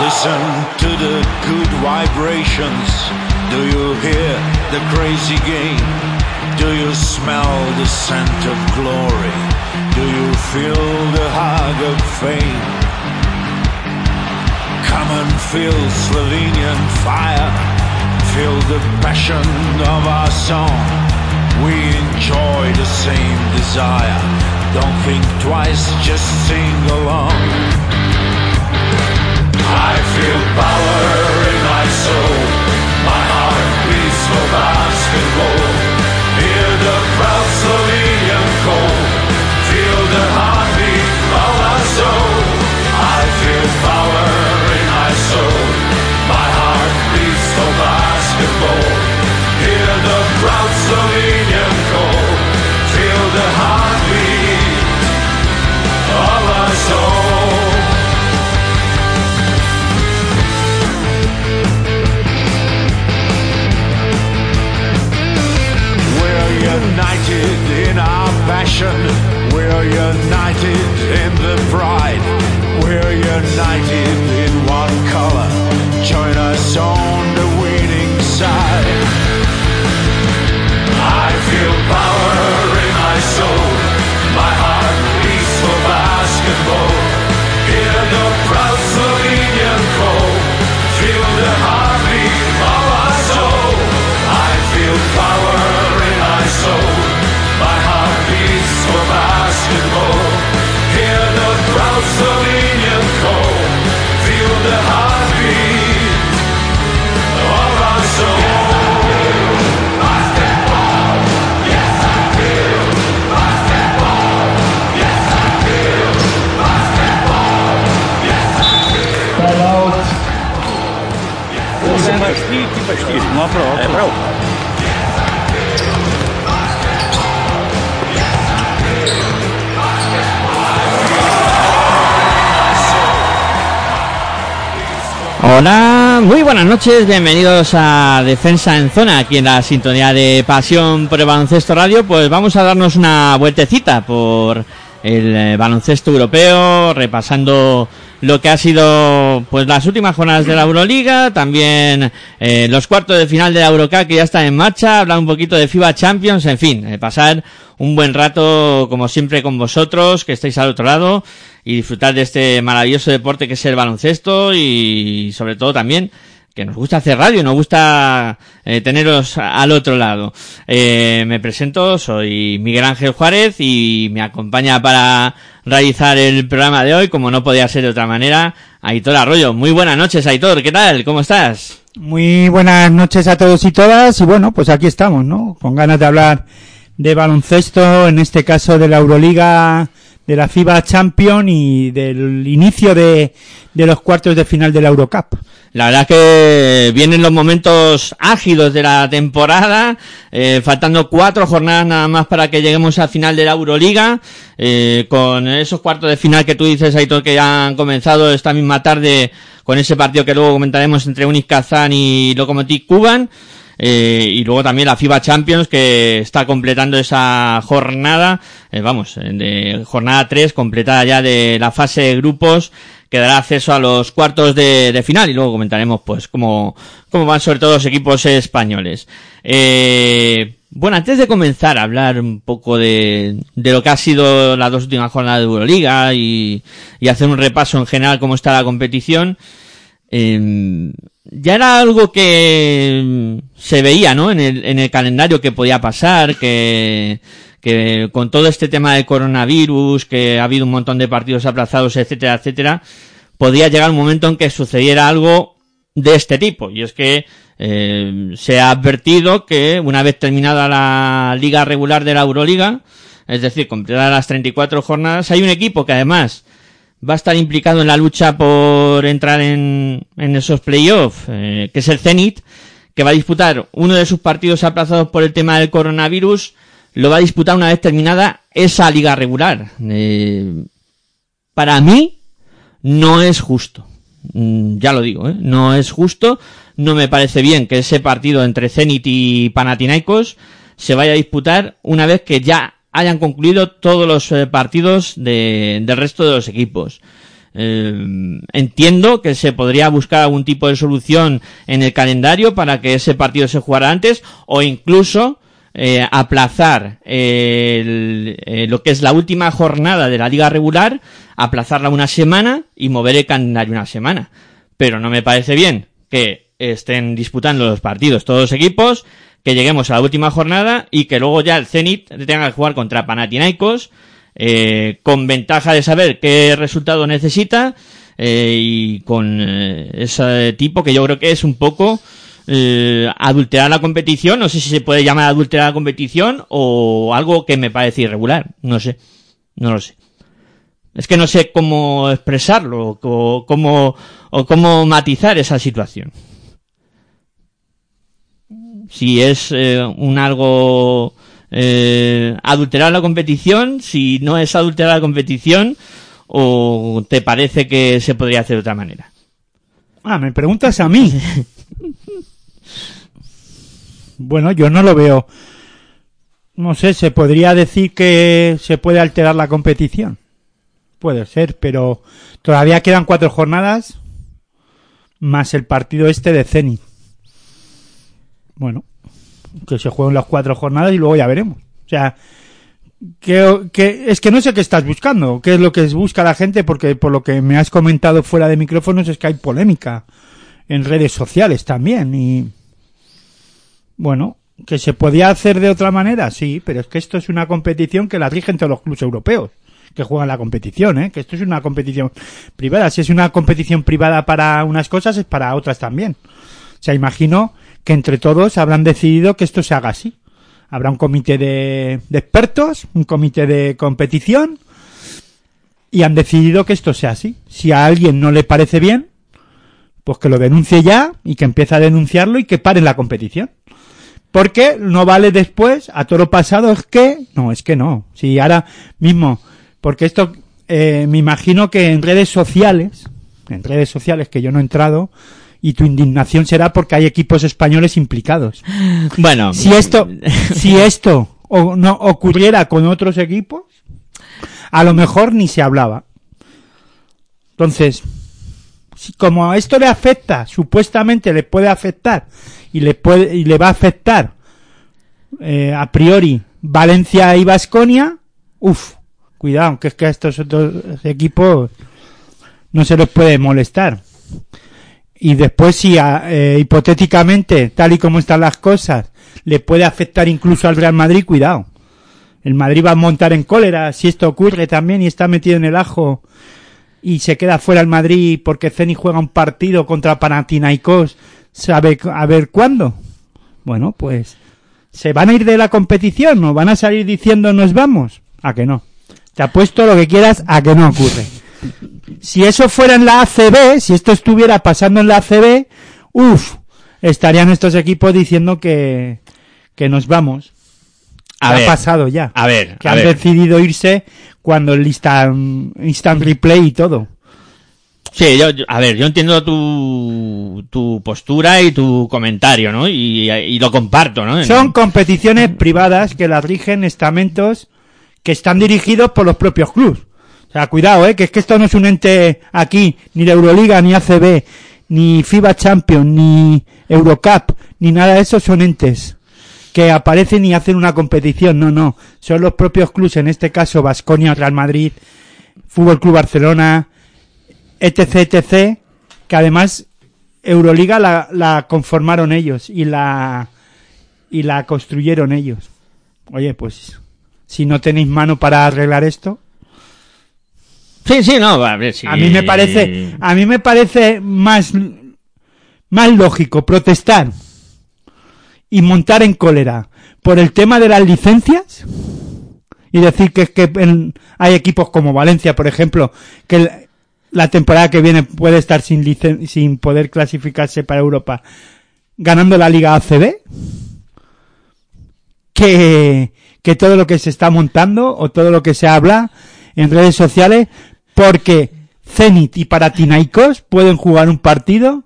Listen to the good vibrations. Do you hear the crazy game? Do you smell the scent of glory? Do you feel the hug of fame? Come and feel Slovenian fire. Feel the passion of our song. We enjoy the same desire. Don't think twice, just sing along. I feel power in my soul. My heart beats for basketball. We're united in the pride. We're united in one color. Join us on Hola, muy buenas noches, bienvenidos a Defensa en Zona, aquí en la sintonía de Pasión por el Baloncesto Radio, pues vamos a darnos una vueltecita por el eh, baloncesto europeo, repasando lo que ha sido pues las últimas jornadas de la Euroliga, también eh, los cuartos de final de la Eurocup que ya están en marcha, hablar un poquito de FIBA Champions, en fin, eh, pasar un buen rato como siempre con vosotros, que estáis al otro lado y disfrutar de este maravilloso deporte que es el baloncesto y sobre todo también que nos gusta hacer radio, nos gusta eh, teneros al otro lado. Eh, me presento, soy Miguel Ángel Juárez y me acompaña para realizar el programa de hoy, como no podía ser de otra manera, Aitor Arroyo. Muy buenas noches, Aitor, ¿qué tal? ¿Cómo estás? Muy buenas noches a todos y todas y bueno, pues aquí estamos, ¿no? Con ganas de hablar de baloncesto, en este caso de la Euroliga, de la FIBA Champion y del inicio de, de los cuartos de final de la Eurocup. La verdad que vienen los momentos ágidos de la temporada, eh, faltando cuatro jornadas nada más para que lleguemos al final de la Euroliga, eh, con esos cuartos de final que tú dices, Aitor, que ya han comenzado esta misma tarde con ese partido que luego comentaremos entre Unis Kazán y Lokomotiv Kuban. Eh, y luego también la FIBA Champions que está completando esa jornada, eh, vamos, de jornada 3 completada ya de la fase de grupos que dará acceso a los cuartos de, final y luego comentaremos pues cómo, cómo van sobre todo los equipos españoles. Eh, bueno, antes de comenzar a hablar un poco de, de lo que ha sido las dos últimas jornadas de Euroliga y, y hacer un repaso en general cómo está la competición, eh, ya era algo que se veía, ¿no? En el, en el calendario que podía pasar, que, que con todo este tema del coronavirus, que ha habido un montón de partidos aplazados, etcétera, etcétera, podía llegar un momento en que sucediera algo de este tipo. Y es que eh, se ha advertido que una vez terminada la liga regular de la Euroliga, es decir, completadas las 34 jornadas, hay un equipo que además va a estar implicado en la lucha por entrar en, en esos playoffs, eh, que es el Zenit, que va a disputar uno de sus partidos aplazados por el tema del coronavirus, lo va a disputar una vez terminada esa liga regular. Eh, para mí, no es justo. Mm, Ya lo digo, ¿eh? no es justo no me parece bien que ese partido entre Zenit y Panathinaikos se vaya a disputar una vez que ya hayan concluido todos los eh, partidos de, del resto de los equipos. Eh, entiendo que se podría buscar algún tipo de solución en el calendario para que ese partido se jugara antes o incluso eh, aplazar eh, lo que es la última jornada de la liga regular, aplazarla una semana y mover el calendario una semana. Pero no me parece bien que estén disputando los partidos todos los equipos, que lleguemos a la última jornada y que luego ya el Zenit tenga que jugar contra Panathinaikos eh, con ventaja de saber qué resultado necesita eh, y con eh, ese tipo que yo creo que es un poco eh, adulterar la competición, no sé si se puede llamar adulterar la competición o algo que me parece irregular, no sé, no lo sé. Es que no sé cómo expresarlo o cómo, o cómo matizar esa situación. Si es eh, un algo eh, adulterar la competición, si no es adulterar la competición o te parece que se podría hacer de otra manera. Ah, me preguntas a mí. bueno, yo no lo veo. No sé, se podría decir que se puede alterar la competición. Puede ser, pero todavía quedan cuatro jornadas más el partido este de Zenit. Bueno, que se jueguen las cuatro jornadas y luego ya veremos. O sea, que, es que no sé qué estás buscando, qué es lo que busca la gente, porque por lo que me has comentado fuera de micrófonos es que hay polémica en redes sociales también y bueno, que se podía hacer de otra manera, sí, pero es que esto es una competición que la rigen todos los clubes europeos que juegan la competición, ¿eh? que esto es una competición privada. Si es una competición privada para unas cosas, es para otras también. O sea, imagino que entre todos habrán decidido que esto se haga así. Habrá un comité de, expertos, un comité de competición, y han decidido que esto sea así. Si a alguien no le parece bien, pues que lo denuncie ya y que empiece a denunciarlo y que pare la competición. Porque no vale después, a todo lo pasado es que, no, es que no. Si ahora mismo, porque esto, eh, me imagino que en redes sociales, en redes sociales que yo no he entrado, y tu indignación será porque hay equipos españoles implicados. Bueno, Si esto, si esto o no ocurriera con otros equipos, a lo mejor ni se hablaba. Entonces, si como a esto le afecta, supuestamente le puede afectar y le puede y le va a afectar eh, a priori Valencia y Vasconia, uff, cuidado, que es que a estos otros equipos no se les puede molestar. Y después si a- eh, hipotéticamente, tal y como están las cosas, le puede afectar incluso al Real Madrid, cuidado. El Madrid va a montar en cólera si esto ocurre también y está metido en el ajo y se queda fuera el Madrid porque Ceni juega un partido contra Panathinaikos, sabe a ver cuándo. Bueno, pues se van a ir de la competición o van a salir diciendo nos vamos. A que no. Te apuesto lo que quieras a que no ocurre. Si eso fuera en la ACB, si esto estuviera pasando en la ACB, uff, estarían estos equipos diciendo que, que nos vamos. a ha pasado ya. a ver, que a han ver. decidido irse cuando el instant, instant replay y todo. Sí, yo, yo- a ver, yo entiendo tu, tu postura y tu comentario, ¿no? Y, y lo comparto, ¿no? Son competiciones privadas que las rigen estamentos que están dirigidos por los propios clubes. Sea, cuidado, eh, que es que esto no es un ente aquí, ni de Euroliga, ni ACB, ni FIBA Champions, ni Eurocup, ni nada de eso son entes que aparecen y hacen una competición. No, no. Son los propios clubes, en este caso Vasconia, Real Madrid, Fútbol Club Barcelona, etc, etc, que además Euroliga la, la conformaron ellos y la y la construyeron ellos. Oye, pues si no tenéis mano para arreglar esto, Sí, sí, no, a ver, mí me parece a mí me parece más más lógico protestar y montar en cólera por el tema de las licencias y decir que que en- hay equipos como Valencia, por ejemplo, que la temporada que viene puede estar sin licen- sin poder clasificarse para Europa ganando la Liga ACB que que todo lo que se está montando o todo lo que se habla en redes sociales porque Zenit y Panathinaikos pueden jugar un partido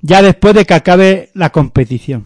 ya después de que acabe la competición.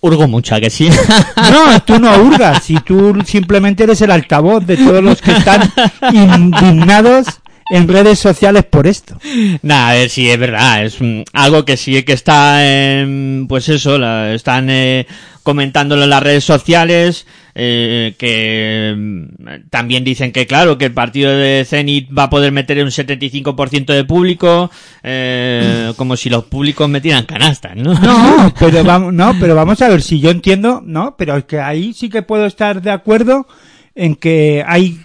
Urgo mucho, ¿a que sí. No, tú no hurgas, si tú simplemente eres el altavoz de todos los que están indignados en redes sociales por esto. Nah, a ver, sí, es verdad, es algo que sí que está, en, pues eso, la- están eh, comentándolo en las redes sociales, eh, que mm, también dicen que claro, que el partido de Zenit va a poder meter un 75% de público, eh, como si los públicos metieran canastas, ¿no? No, pero vamos, no, pero vamos a ver si yo entiendo, no, pero es que ahí sí que puedo estar de acuerdo en que hay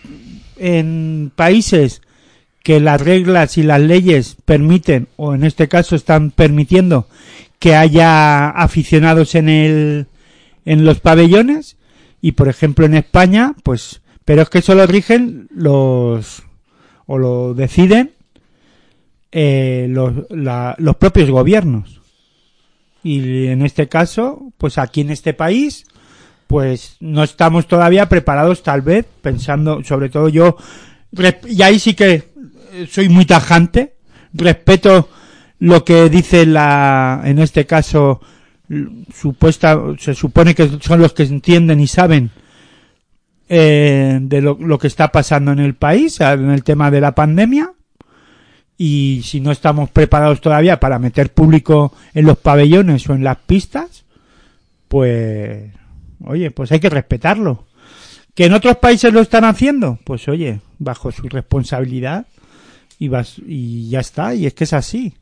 en países que las reglas y las leyes permiten, o en este caso están permitiendo, que haya aficionados en el, en los pabellones, y por ejemplo en España, pues, pero es que eso lo rigen los, o lo deciden, eh, los, la- los propios gobiernos. Y en este caso, pues aquí en este país, pues no estamos todavía preparados tal vez, pensando, sobre todo yo, y ahí sí que eh, soy muy tajante, respeto lo que dice la, en este caso, supuesta, se supone que son los que entienden y saben eh, de lo, lo que está pasando en el país, en el tema de la pandemia, y si no estamos preparados todavía para meter público en los pabellones o en las pistas, pues, oye, pues hay que respetarlo. ¿Que en otros países lo están haciendo? Pues oye, bajo su responsabilidad y, vas, y ya está, y es que es así.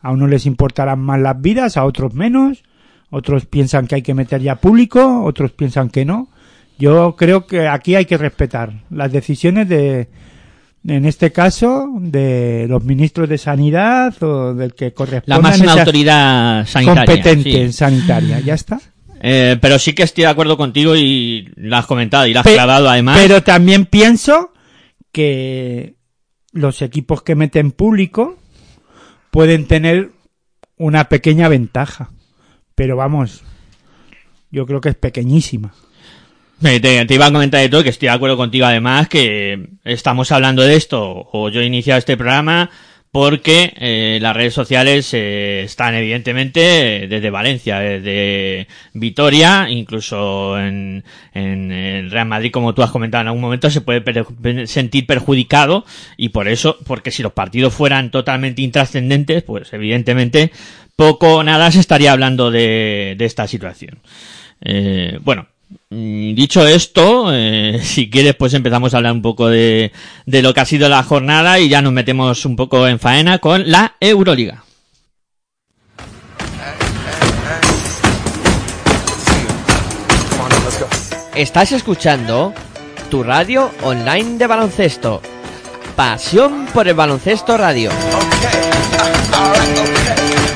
A unos les importarán más las vidas, a otros menos, otros piensan que hay que meter ya público, otros piensan que no. Yo creo que aquí hay que respetar las decisiones de, en este caso, de los ministros de Sanidad o del que corresponda. La máxima autoridad sanitaria. competente sí. en sanitaria. Ya está. Eh, pero sí que estoy de acuerdo contigo y lo has comentado y lo has Pe- clavado además. Pero también pienso que los equipos que meten público pueden tener una pequeña ventaja. Pero vamos, yo creo que es pequeñísima. Eh, Te, iba a comentar de todo, que estoy de acuerdo contigo además, que estamos hablando de esto, o yo he iniciado este programa, porque eh, las redes sociales eh, están evidentemente desde Valencia, desde Vitoria, incluso en, en Real Madrid, como tú has comentado en algún momento, se puede sentir perjudicado, y por eso, porque si los partidos fueran totalmente intrascendentes, pues evidentemente poco o nada se estaría hablando de, de esta situación. Eh, bueno, mm, dicho esto, eh, si quieres, pues empezamos a hablar un poco de, de lo que ha sido la jornada y ya nos metemos un poco en faena con la Euroliga. Estás escuchando tu radio online de baloncesto. Pasión por el baloncesto radio.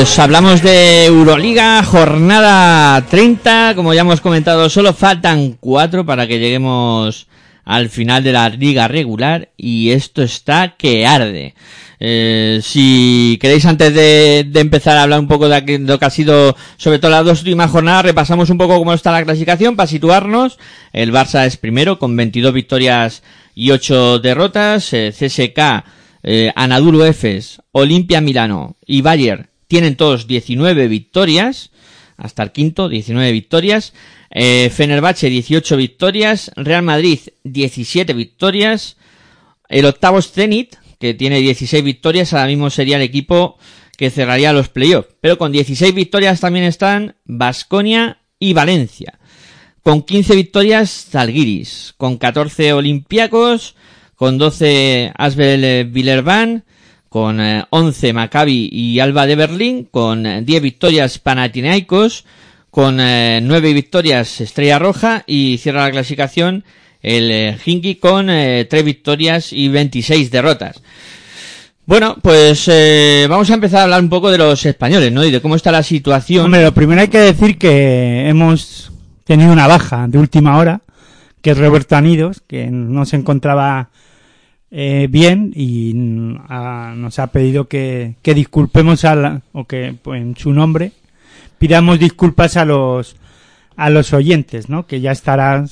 pues hablamos de Euroliga, jornada 30, como ya hemos comentado, solo faltan cuatro para que lleguemos al final de la liga regular y esto está que arde. Eh, si queréis antes de, de empezar a hablar un poco de lo que ha sido sobre todo las dos últimas jornadas, repasamos un poco cómo está la clasificación para situarnos. El Barça es primero con 22 victorias y 8 derrotas. Eh, CSK, eh, Anadolu Efes, Olimpia Milano y Bayern tienen todos 19 victorias, hasta el quinto, 19 victorias. Eh, Fenerbahce, 18 victorias. Real Madrid, 17 victorias. El octavo Zenit, que tiene 16 victorias, ahora mismo sería el equipo que cerraría los playoffs. Pero con 16 victorias también están Basconia y Valencia. Con 15 victorias, Zalgiris. Con 14 Olympiacos. Con 12 Asbel Villerban con 11 eh, Maccabi y Alba de Berlín, con 10 eh, victorias Panathinaikos, con 9 eh, victorias Estrella Roja y cierra la clasificación el Hinky con 3 victorias y 26 derrotas. Bueno, pues vamos a empezar a hablar un poco de los españoles, ¿no? Y de cómo está la situación. Hombre, lo primero hay que decir que hemos tenido una baja de última hora, que es Roberto Anidos, que no se encontraba eh, bien y nos ha pedido que, que disculpemos a o que pues, en su nombre pidamos disculpas a los a los oyentes, ¿no? Que ya estará,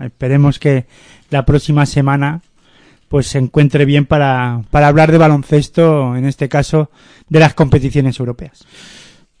esperemos que la próxima semana pues se encuentre bien para, para hablar de baloncesto, en este caso de las competiciones europeas.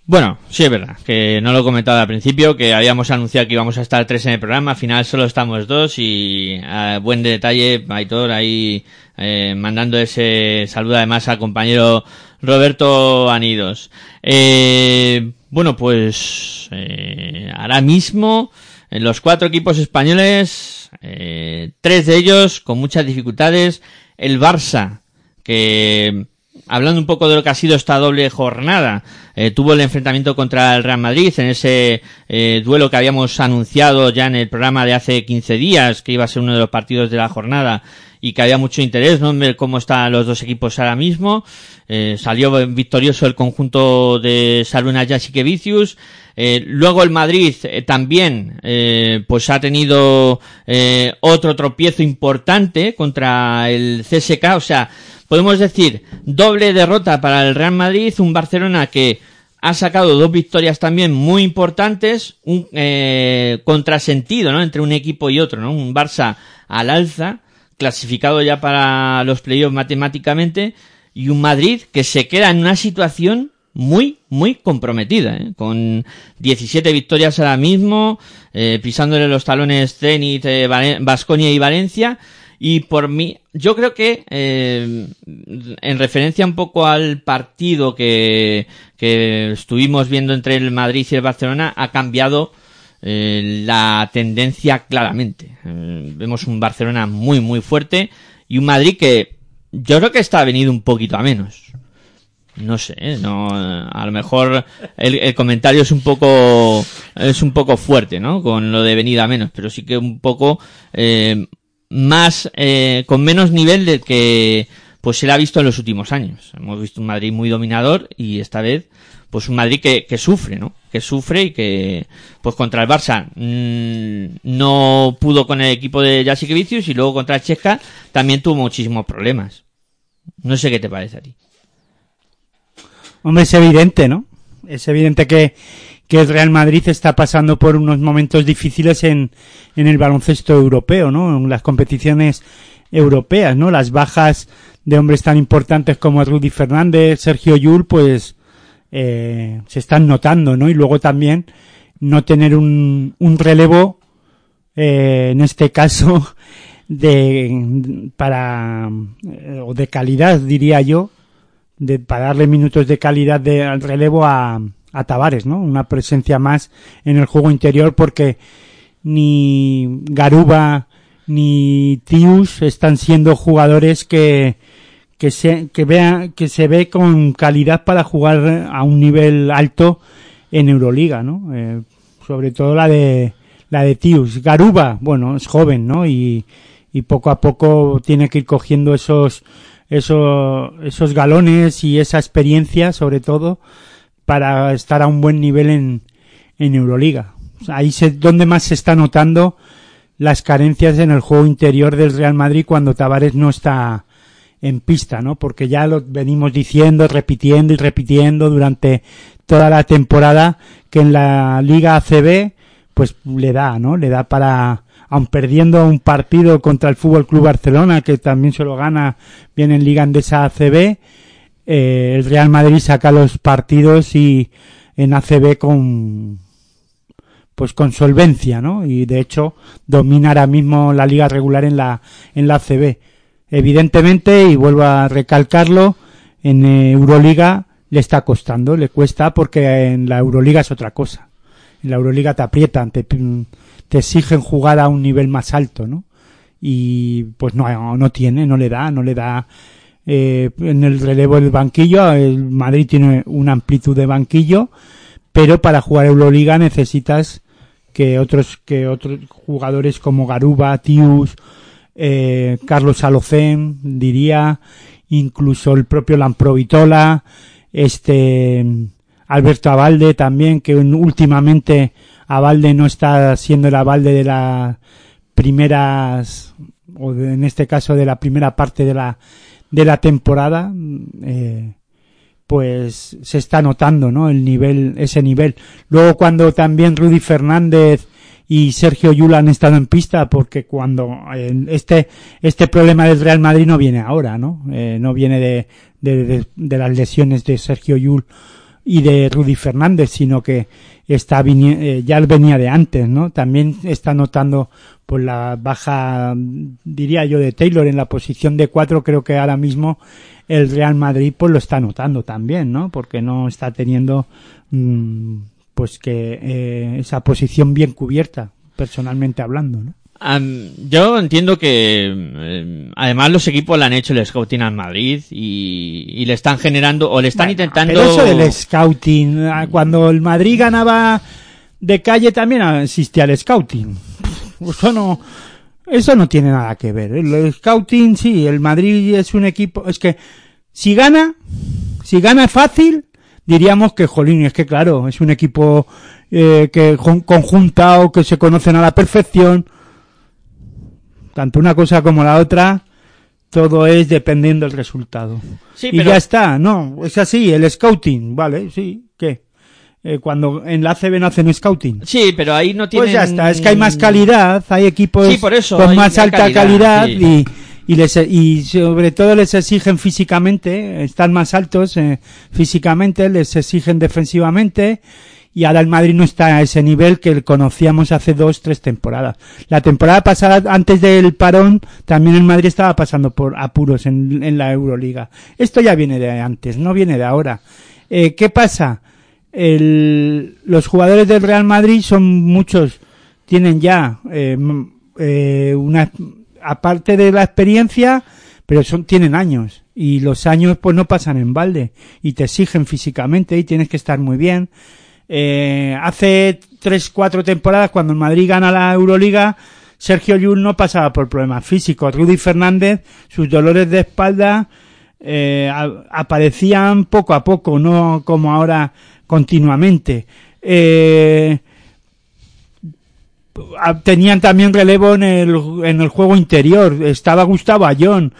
Bueno, sí es verdad, que no lo he comentado al principio, que habíamos anunciado que íbamos a estar tres en el programa, al final solo estamos dos y a buen detalle, Aitor ahí eh, mandando ese saludo además al compañero Roberto Anidos. Eh, bueno, pues eh, ahora mismo en los cuatro equipos españoles, eh, tres de ellos con muchas dificultades, el Barça, que hablando un poco de lo que ha sido esta doble jornada, eh, tuvo el enfrentamiento contra el Real Madrid en ese eh, duelo que habíamos anunciado ya en el programa de hace 15 días, que iba a ser uno de los partidos de la jornada y que había mucho interés ¿no? en cómo están los dos equipos ahora mismo. Eh, salió victorioso el conjunto de Saluna Jasikevicius. Eh, luego el Madrid también pues ha tenido otro tropiezo importante contra el CSK, o sea, podemos decir doble derrota para el Real Madrid, un Barcelona que ha sacado dos victorias también muy importantes, un eh, contrasentido ¿no? entre un equipo y otro, ¿no? un Barça al alza, clasificado ya para los playoffs matemáticamente, y un Madrid que se queda en una situación muy, muy comprometida, ¿eh? con 17 victorias ahora mismo, eh, pisándole los talones Zenit, eh, Basconia y Valencia, y por mí, yo creo que, eh, en referencia un poco al partido que, que estuvimos viendo entre el Madrid y el Barcelona, ha cambiado eh, la tendencia claramente. Eh, vemos un Barcelona muy, muy fuerte y un Madrid que yo creo que está venido un poquito a menos. No sé, ¿eh? no, a lo mejor el, comentario es un poco, es un poco fuerte, ¿no? Con lo de venida menos, pero sí que un poco, más, eh, con menos nivel del que, pues se le ha visto en los últimos años. Hemos visto un Madrid muy dominador y esta vez, pues un Madrid que, que sufre, ¿no? Que sufre y que, pues contra el Barça mmm, no pudo con el equipo de Jasic Vicius y luego contra el Chesca también tuvo muchísimos problemas. No sé qué te parece a ti. Hombre, es evidente, ¿no? Es evidente que, que el Real Madrid está pasando por unos momentos difíciles en, en el baloncesto europeo, ¿no? En las competiciones europeas, ¿no? Las bajas de hombres tan importantes como Rudy Fernández, Sergio Yul, pues eh, se están notando, ¿no? Y luego también no tener un, un relevo, eh, en este caso, de para o de calidad, diría yo, de, para darle minutos de calidad de, al relevo a, a Tavares, ¿no? Una presencia más en el juego interior porque ni Garuba ni Tius están siendo jugadores que que se que vean que se ve con calidad para jugar a un nivel alto en Euroliga, ¿no? Eh, sobre todo la de la de Tius. Garuba, bueno, es joven, ¿no? Y, y poco a poco tiene que ir cogiendo esos eso, esos galones y esa experiencia, sobre todo, para estar a un buen nivel en, en Euroliga. Ahí es donde más se está notando las carencias en el juego interior del Real Madrid cuando Tavares no está en pista, ¿no? Porque ya lo venimos diciendo, repitiendo y repitiendo durante toda la temporada que en la Liga ACB pues le da, ¿no? Le da para aun perdiendo un partido contra el Fútbol Club Barcelona que también se lo gana bien en Liga Andesa ACB, eh, el Real Madrid saca los partidos y en ACB con pues con solvencia, ¿no? Y de hecho domina ahora mismo la liga regular en la en la ACB. Evidentemente, y vuelvo a recalcarlo, en Euroliga le está costando, le cuesta porque en la Euroliga es otra cosa. En la Euroliga te aprietan, te, te exigen jugar a un nivel más alto, ¿no? Y pues no, no tiene, no le da, no le da eh, en el relevo del banquillo. El Madrid tiene una amplitud de banquillo, pero para jugar Euroliga necesitas que otros que otros jugadores como Garuba, Tius, eh, Carlos Alocén, diría, incluso el propio Lamprovitola, este Alberto Avalde también, que últimamente Avalde no está siendo el Avalde de las primeras, o en este caso de la primera parte de la, de la temporada, eh, pues se está notando, ¿no? El nivel, ese nivel. Luego cuando también Rudy Fernández y Sergio Yul han estado en pista porque cuando este este problema del Real Madrid no viene ahora no eh, no viene de, de, de, las lesiones de Sergio Yul y de Rudy Fernández sino que está eh, ya venía de antes no también está notando por la baja diría yo de Taylor en la posición de cuatro. Creo que ahora mismo el Real Madrid pues lo está notando también no porque no está teniendo mmm, pues que eh, esa posición bien cubierta, personalmente hablando, ¿no? Um, yo entiendo que eh, además los equipos le han hecho el scouting al Madrid y, y le están generando o le están bueno, intentando. Pero eso del scouting, cuando el Madrid ganaba de calle también existía el scouting. Eso no, eso no tiene nada que ver. El scouting sí, el Madrid es un equipo, es que si gana, si gana fácil, diríamos que Jolín, es que claro, es un equipo eh, que conjuntado, que se conocen a la perfección. Tanto una cosa como la otra, todo es dependiendo del resultado. Sí, y pero- ya está, no, es así, el scouting, vale, sí, ¿qué? Eh, cuando en la ACB no hacen scouting. Sí, pero ahí no tienen... Pues ya está, es que hay más calidad, hay equipos Sí, por eso, con más más alta calidad, calidad, sí. y, y, les, y sobre todo les exigen físicamente, están más altos eh, físicamente, les exigen defensivamente y ahora el Madrid no está a ese nivel que conocíamos hace dos, tres temporadas. La temporada pasada, antes del parón, también el Madrid estaba pasando por apuros en, en la Euroliga. Esto ya viene de antes, no viene de ahora. Eh, ¿Qué pasa? El, los jugadores del Real Madrid son muchos, tienen ya eh, eh, una, aparte de la experiencia, pero son, tienen años y los años pues no pasan en balde y te exigen físicamente y tienes que estar muy bien. Eh, hace tres, cuatro temporadas cuando el Madrid gana la Euroliga, Sergio Llull no pasaba por problemas físicos. Rudy Fernández, sus dolores de espalda eh, aparecían poco a poco, no como ahora continuamente. Eh, tenían también relevo en el, en el juego interior. Estaba Gustavo Ayón.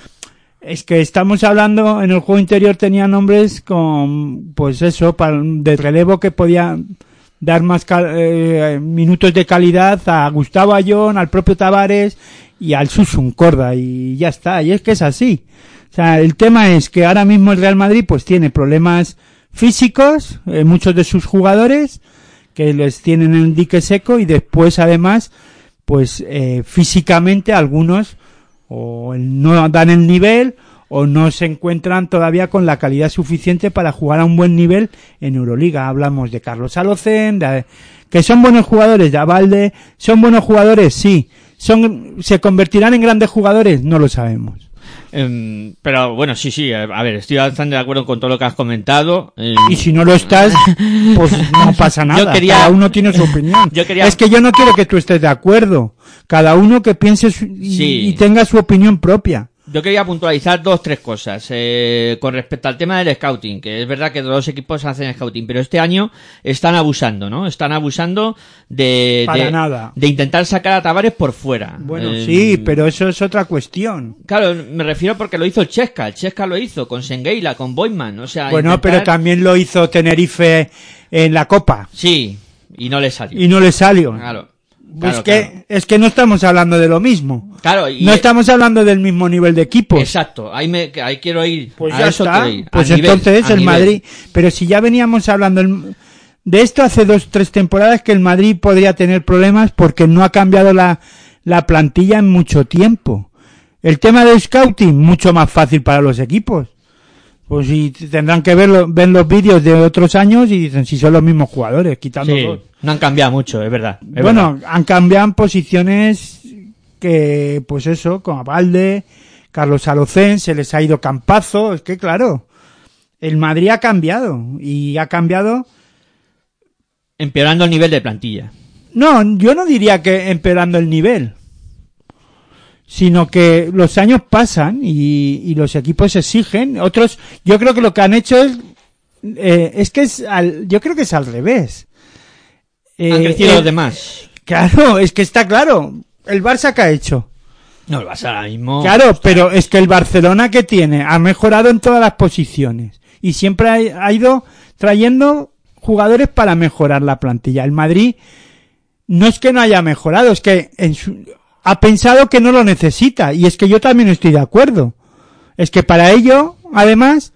Es que estamos hablando, en el juego interior tenían nombres con, pues eso, pa- de relevo que podían dar más eh, minutos de calidad a Gustavo Ayón, al propio Tavares y al Susun Corda y ya está. Y es que es así. O sea, el tema es que ahora mismo el Real Madrid pues tiene problemas físicos, muchos de sus jugadores, que les tienen en el dique seco y después además pues eh, físicamente algunos o no dan el nivel o no se encuentran todavía con la calidad suficiente para jugar a un buen nivel en Euroliga. Hablamos de Carlos Alocen, de- que son buenos jugadores, de Avalde, son buenos jugadores, sí. Son, ¿Se convertirán en grandes jugadores? No lo sabemos. Em, pero bueno, sí, sí, a ver, estoy bastante de acuerdo con todo lo que has comentado. Em, Y si no lo estás, pues no pasa nada. Yo quería- Cada uno tiene su opinión. Yo quería- Es que yo no quiero que tú estés de acuerdo. Cada uno que piense su- y, Sí. y tenga su opinión propia. Yo quería puntualizar dos, tres cosas. Eh, con respecto al tema del scouting, que es verdad que los dos equipos hacen scouting, pero este año están abusando, ¿no? Están abusando de, Para de, nada. de intentar sacar a Tavares por fuera. Bueno, Eh, sí, pero eso es otra cuestión. Claro, me refiero porque lo hizo el Chesca. El Chesca lo hizo con Sengeila, con Boyman. O sea, Bueno, intentar- pero también lo hizo Tenerife en la Copa Sí, y no le salió. y no le salió. Claro. Es, claro, que, claro. es que no estamos hablando de lo mismo. Claro, y- no estamos hablando del mismo nivel de equipos. Exacto, ahí, me, ahí quiero ir. Pues a ya eso está. ir. Pues nivel, entonces el nivel. Madrid. Pero si ya veníamos hablando el- de esto hace dos, tres temporadas que el Madrid podría tener problemas porque no ha cambiado la, la plantilla en mucho tiempo. El tema del scouting, mucho más fácil para los equipos. Pues si tendrán que verlo, ver los vídeos de otros años y dicen si son los mismos jugadores, quitando Sí, dos. No han cambiado mucho, es verdad. es Bueno, verdad. han cambiado en posiciones que, pues eso, como Valde, Carlos Alocén, se les ha ido Campazo, es que claro, el Madrid ha cambiado y ha cambiado, empeorando el nivel de plantilla. no, yo no diría que empeorando el nivel, sino que los años pasan y, y los equipos exigen, otros, yo creo que lo que han hecho es, eh, es que es al, yo creo que es al revés. Han Eh, crecido el- los demás. Claro, es que está claro. El Barça que ha hecho. No, el Barça ahora mismo. Claro, pero es que el Barcelona que tiene ha mejorado en todas las posiciones y siempre ha, ha ido trayendo jugadores para mejorar la plantilla. El Madrid no es que no haya mejorado, es que en su- ha pensado que no lo necesita y es que yo también estoy de acuerdo. Es que para ello, además,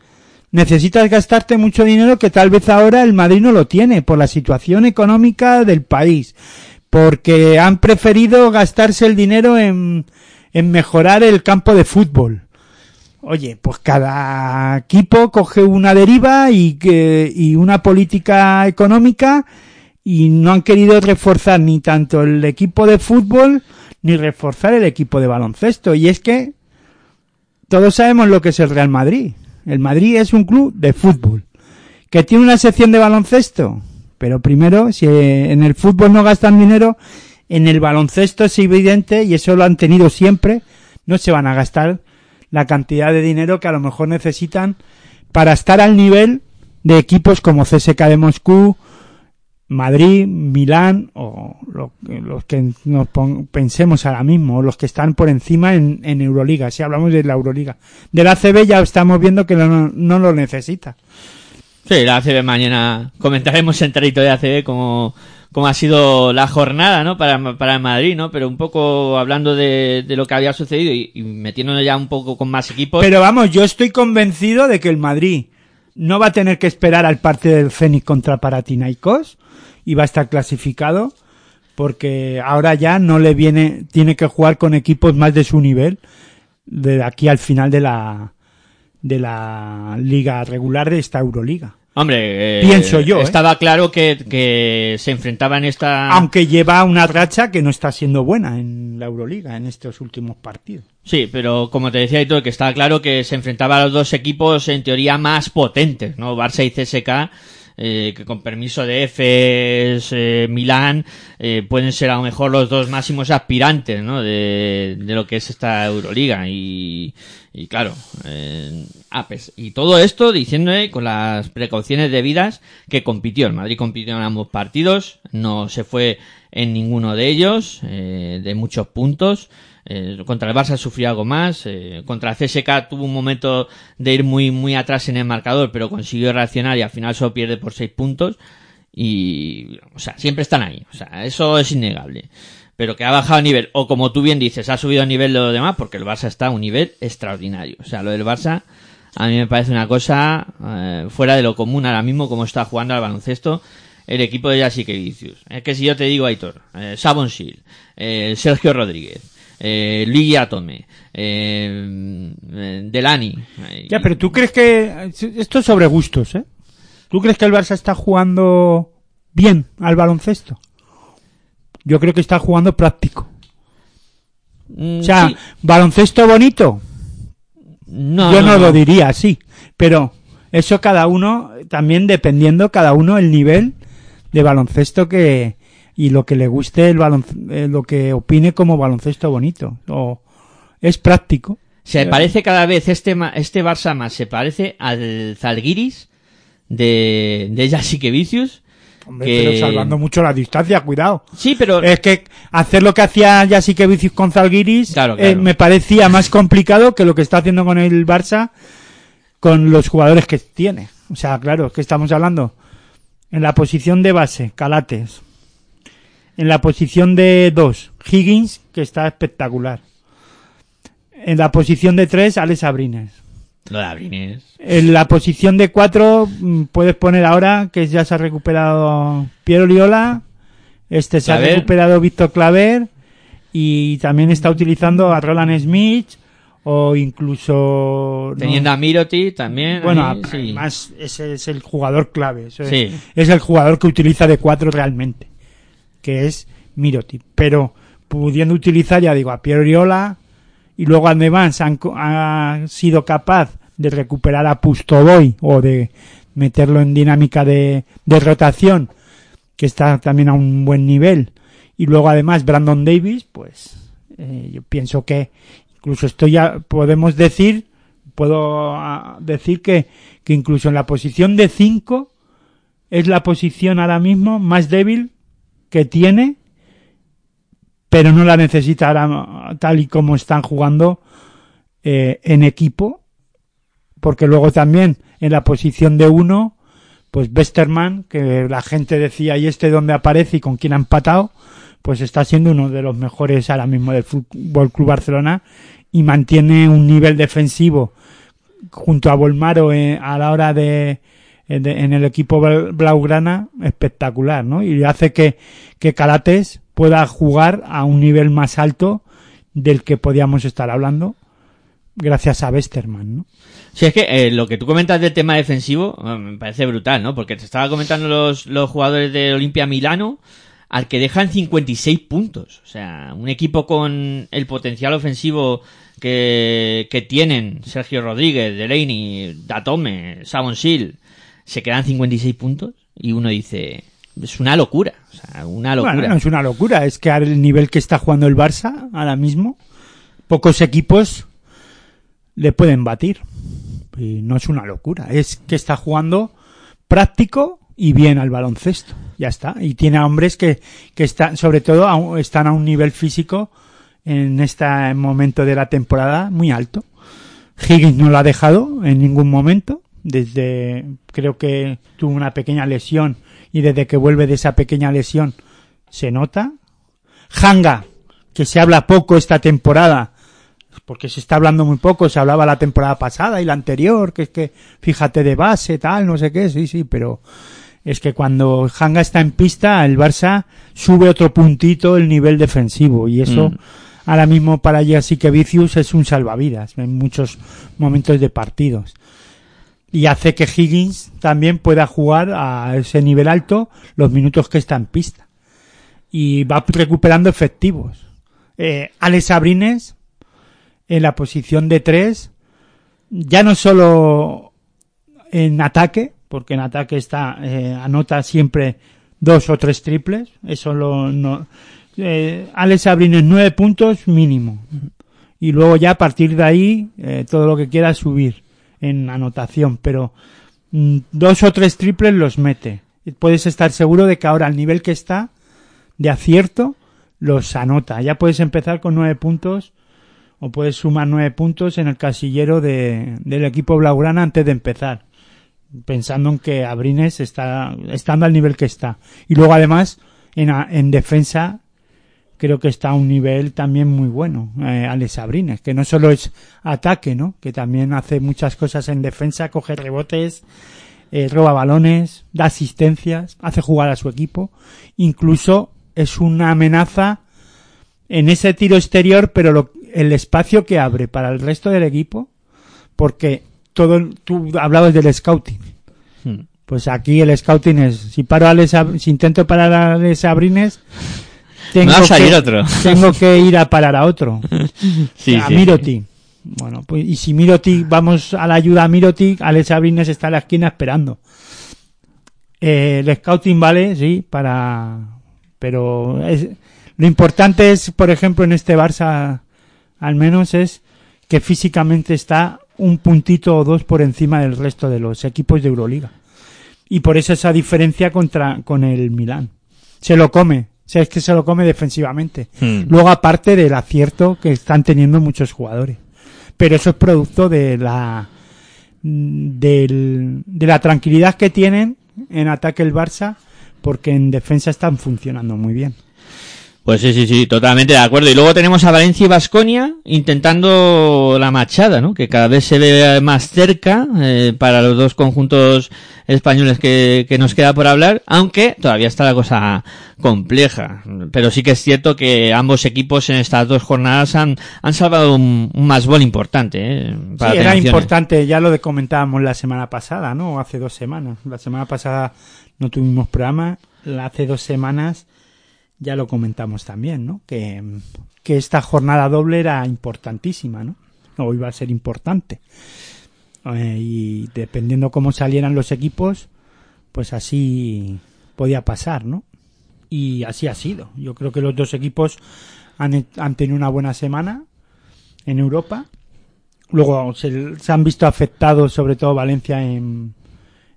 necesitas gastarte mucho dinero que tal vez ahora el Madrid no lo tiene por la situación económica del país, porque han preferido gastarse el dinero en, en mejorar el campo de fútbol. Oye, pues cada equipo coge una deriva y, que, y una política económica y no han querido reforzar ni tanto el equipo de fútbol ni reforzar el equipo de baloncesto. Y es que todos sabemos lo que es el Real Madrid. El Madrid es un club de fútbol. ¿Que tiene una sección de baloncesto? Pero primero, si en el fútbol no gastan dinero, en el baloncesto es evidente, y eso lo han tenido siempre, no se van a gastar la cantidad de dinero que a lo mejor necesitan para estar al nivel de equipos como CSK de Moscú, Madrid, Milán o lo- los que nos pon- pensemos ahora mismo, o los que están por encima en, en Euroliga, si hablamos de la Euroliga. Del ACB ya estamos viendo que no, no lo necesita. Sí, la ACB mañana comentaremos enterito de ACB como, como ha sido la jornada, ¿no? Para, para el Madrid, ¿no? Pero un poco hablando de, de lo que había sucedido y, y metiéndonos ya un poco con más equipos. Pero vamos, yo estoy convencido de que el Madrid no va a tener que esperar al partido del Fénix contra Paratinaikos y va a estar clasificado porque ahora ya no le viene, tiene que jugar con equipos más de su nivel de aquí al final de la de la liga regular de esta Euroliga. Hombre, eh, Pienso yo, ¿eh? Estaba claro que, que se enfrentaban esta. Aunque lleva una racha que no está siendo buena en la Euroliga en estos últimos partidos. Sí, pero como te decía todo, que estaba claro que se enfrentaba a los dos equipos en teoría más potentes, ¿no? Barça y CSK, eh, que con permiso de EFES, eh, Milán, eh, pueden ser a lo mejor los dos máximos aspirantes, ¿no? De, de lo que es esta Euroliga. Y, y claro, ah, y todo esto diciéndole con las precauciones debidas que compitió. El Madrid compitió en ambos partidos, no se fue en ninguno de ellos, eh, de muchos puntos. Eh, contra el Barça sufrió algo más. eh, contra el CSK tuvo un momento de ir muy, muy atrás en el marcador, pero consiguió reaccionar y al final solo pierde por seis puntos. Y, o sea, siempre están ahí. O sea, eso es innegable. Pero que ha bajado a nivel, o como tú bien dices, ha subido a nivel de lo demás, porque el Barça está a un nivel extraordinario. O sea, lo del Barça, a mí me parece una cosa eh, fuera de lo común ahora mismo, como está jugando al baloncesto el equipo de Jasique Vicius. Es que si yo te digo, Aitor, eh, Sabon Sil, eh, Sergio Rodríguez, eh, Luigi Atome, eh, eh, Delani. Ya, pero tú crees que esto es sobre gustos, ¿eh? ¿Tú crees que el Barça está jugando bien al baloncesto? Yo creo que está jugando práctico. mm, O sea, sí. baloncesto bonito, no, yo no, no, lo no. diría así, pero eso cada uno, también dependiendo cada uno el nivel de baloncesto que y lo que le guste el balon- eh, lo que opine como baloncesto bonito o es práctico. Se parece cada vez este ma- este Barça más se parece al Zalgiris de de Jasikevicius. Hombre, que- pero salvando mucho la distancia, cuidado. Sí, pero Es que hacer lo que hacía Jasikevicius con Zalgiris Claro, eh, claro. me parecía más complicado que lo que está haciendo con el Barça con los jugadores que tiene. O sea, claro, que estamos hablando en la posición de base, Calates. En la posición de dos, Higgins, que está espectacular. En la posición de tres, Alex Abrines. lo de Abrines. En la posición de cuatro mm, puedes poner ahora que ya se ha recuperado Piero Liola, este se Claver. ha recuperado Víctor Claver y también está utilizando a Roland Smith o incluso no, Teniendo a Miroti también. bueno, ahí, sí. además ese es el jugador clave, es- Sí. es el jugador que utiliza de cuatro realmente, que es Miroti, pero pudiendo utilizar ya digo a Piero Liola y luego además han ha sido capaz de recuperar a Pustoboy o de meterlo en dinámica de, de rotación que está también a un buen nivel. Y luego además Brandon Davis pues eh, yo pienso que incluso esto ya podemos decir puedo ah, decir que, que incluso en la posición de 5 es la posición ahora mismo más débil que tiene pero no la necesita tal y como están jugando eh, en equipo porque luego también en la posición de uno pues Westerman que la gente decía y este dónde aparece y con quién ha empatado pues está siendo uno de los mejores ahora mismo del Fútbol Club Barcelona y mantiene un nivel defensivo junto a Volmaro eh, a la hora de- en el equipo bla- blaugrana espectacular, ¿no? Y hace que que Calates pueda jugar a un nivel más alto del que podíamos estar hablando gracias a Westerman, ¿no? Si es que eh, lo que tú comentas del tema defensivo eh, me parece brutal, ¿no? Porque te estaba comentando los, los jugadores de Olimpia Milano al que dejan 56 puntos. O sea, un equipo con el potencial ofensivo que, que tienen Sergio Rodríguez, Delaney, Datome, Savon se quedan 56 puntos y uno dice, es una locura. O sea, una locura. Bueno, no es una locura, es que al nivel que está jugando el Barça ahora mismo, pocos equipos le pueden batir. Y no es una locura, es que está jugando práctico y bien al baloncesto. Ya está. Y tiene a hombres que, que están, sobre todo, a están a un nivel físico en este momento de la temporada muy alto. Higgins no lo ha dejado en ningún momento. Desde, creo que tuvo una pequeña lesión y desde que vuelve de esa pequeña lesión se nota. Hanga, que se habla poco esta temporada, porque se está hablando muy poco, se hablaba la temporada pasada y la anterior, que es que fíjate de base, tal, no sé qué, sí, sí, pero es que cuando Hanga está en pista, el Barça sube otro puntito el nivel defensivo y eso Mm. ahora mismo para Jessica Vicius es un salvavidas en muchos momentos de partidos. Y hace que Higgins también pueda jugar a ese nivel alto los minutos que está en pista. Y va recuperando efectivos. Eh, Alex Abrines en la posición de tres, ya no solo en ataque, porque en ataque está eh, anota siempre dos o tres triples, eso lo no eh, Alex Abrines nueve puntos mínimo y luego ya a partir de ahí eh, todo lo que quiera subir en anotación, pero mm, dos o tres triples los mete. Puedes estar seguro de que ahora al nivel que está de acierto los anota. Ya puedes empezar con nueve puntos o puedes sumar nueve puntos en el casillero de, del equipo blaugrana antes de empezar pensando en que Abrines está estando al nivel que está y luego además en, en defensa creo que está a un nivel también muy bueno eh, Alex Abrines que no solo es ataque no que también hace muchas cosas en defensa coge rebotes eh, roba balones da asistencias hace jugar a su equipo. Incluso es una amenaza en ese tiro exterior pero lo- el espacio que abre para el resto del equipo porque todo tú hablabas del scouting. Hmm. pues aquí el scouting es si paro a Alex si intento parar a Alex Abrines tengo va a salir que, otro. tengo que ir a parar a otro Sí, a sí. Miroti bueno pues y si Miroti vamos a la ayuda a Miroti Alex Abrines está en la esquina esperando Eh, el scouting vale sí para pero es- lo importante es por ejemplo en este Barça al menos es que físicamente está un puntito o dos por encima del resto de los equipos de Euroliga. Y por eso esa diferencia contra con el Milán. Se lo come, o sea, es que se lo come defensivamente. Hmm. Luego aparte del acierto que están teniendo muchos jugadores. Pero eso es producto de la del- de la tranquilidad que tienen en ataque el Barça porque en defensa están funcionando muy bien. Pues sí, sí, sí, totalmente de acuerdo. Y luego tenemos a Valencia y Vasconia intentando la machada, ¿no? Que cada vez se ve más cerca eh, para los dos conjuntos españoles que, que nos queda por hablar, aunque todavía está la cosa compleja. Pero sí que es cierto que ambos equipos en estas dos jornadas han, han salvado un, un más bol importante. ¿eh? para Sí, era opciones. importante, ya lo comentábamos la semana pasada, ¿no? Hace dos semanas. La semana pasada no tuvimos programa, hace dos semanas ya lo comentamos también, ¿no? Que, que esta jornada doble era importantísima, ¿no? O iba a ser importante. Eh, y dependiendo cómo salieran los equipos, pues así podía pasar, ¿no? Y así ha sido. Yo creo que los dos equipos han, han tenido una buena semana en Europa. Luego se, han visto afectados, sobre todo Valencia, en,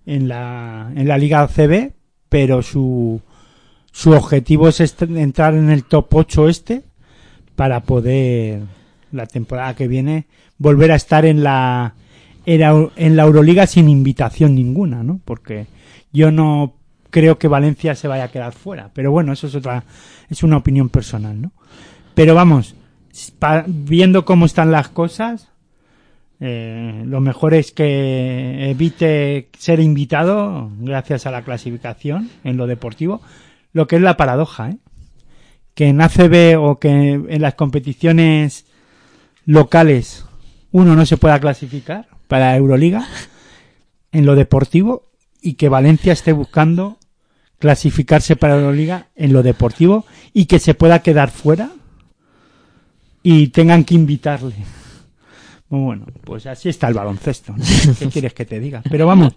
en, la, en la Liga CB, pero su, su objetivo es entrar en el top 8 este para poder la temporada que viene volver a estar en la en la- Euroliga sin invitación ninguna, ¿no? Porque yo no creo que Valencia se vaya a quedar fuera, pero bueno, eso es otra es una opinión personal, ¿no? Pero vamos, viendo cómo están las cosas, eh, lo mejor es que evite ser invitado gracias a la clasificación en lo deportivo, lo que es la paradoja, ¿eh? que en ACB o que en las competiciones locales uno no se pueda clasificar para Euroliga en lo deportivo y que Valencia esté buscando clasificarse para Euroliga en lo deportivo y que se pueda quedar fuera y tengan que invitarle. Muy Bueno, pues así está el baloncesto. ¿no? ¿Qué quieres que te diga? Pero vamos,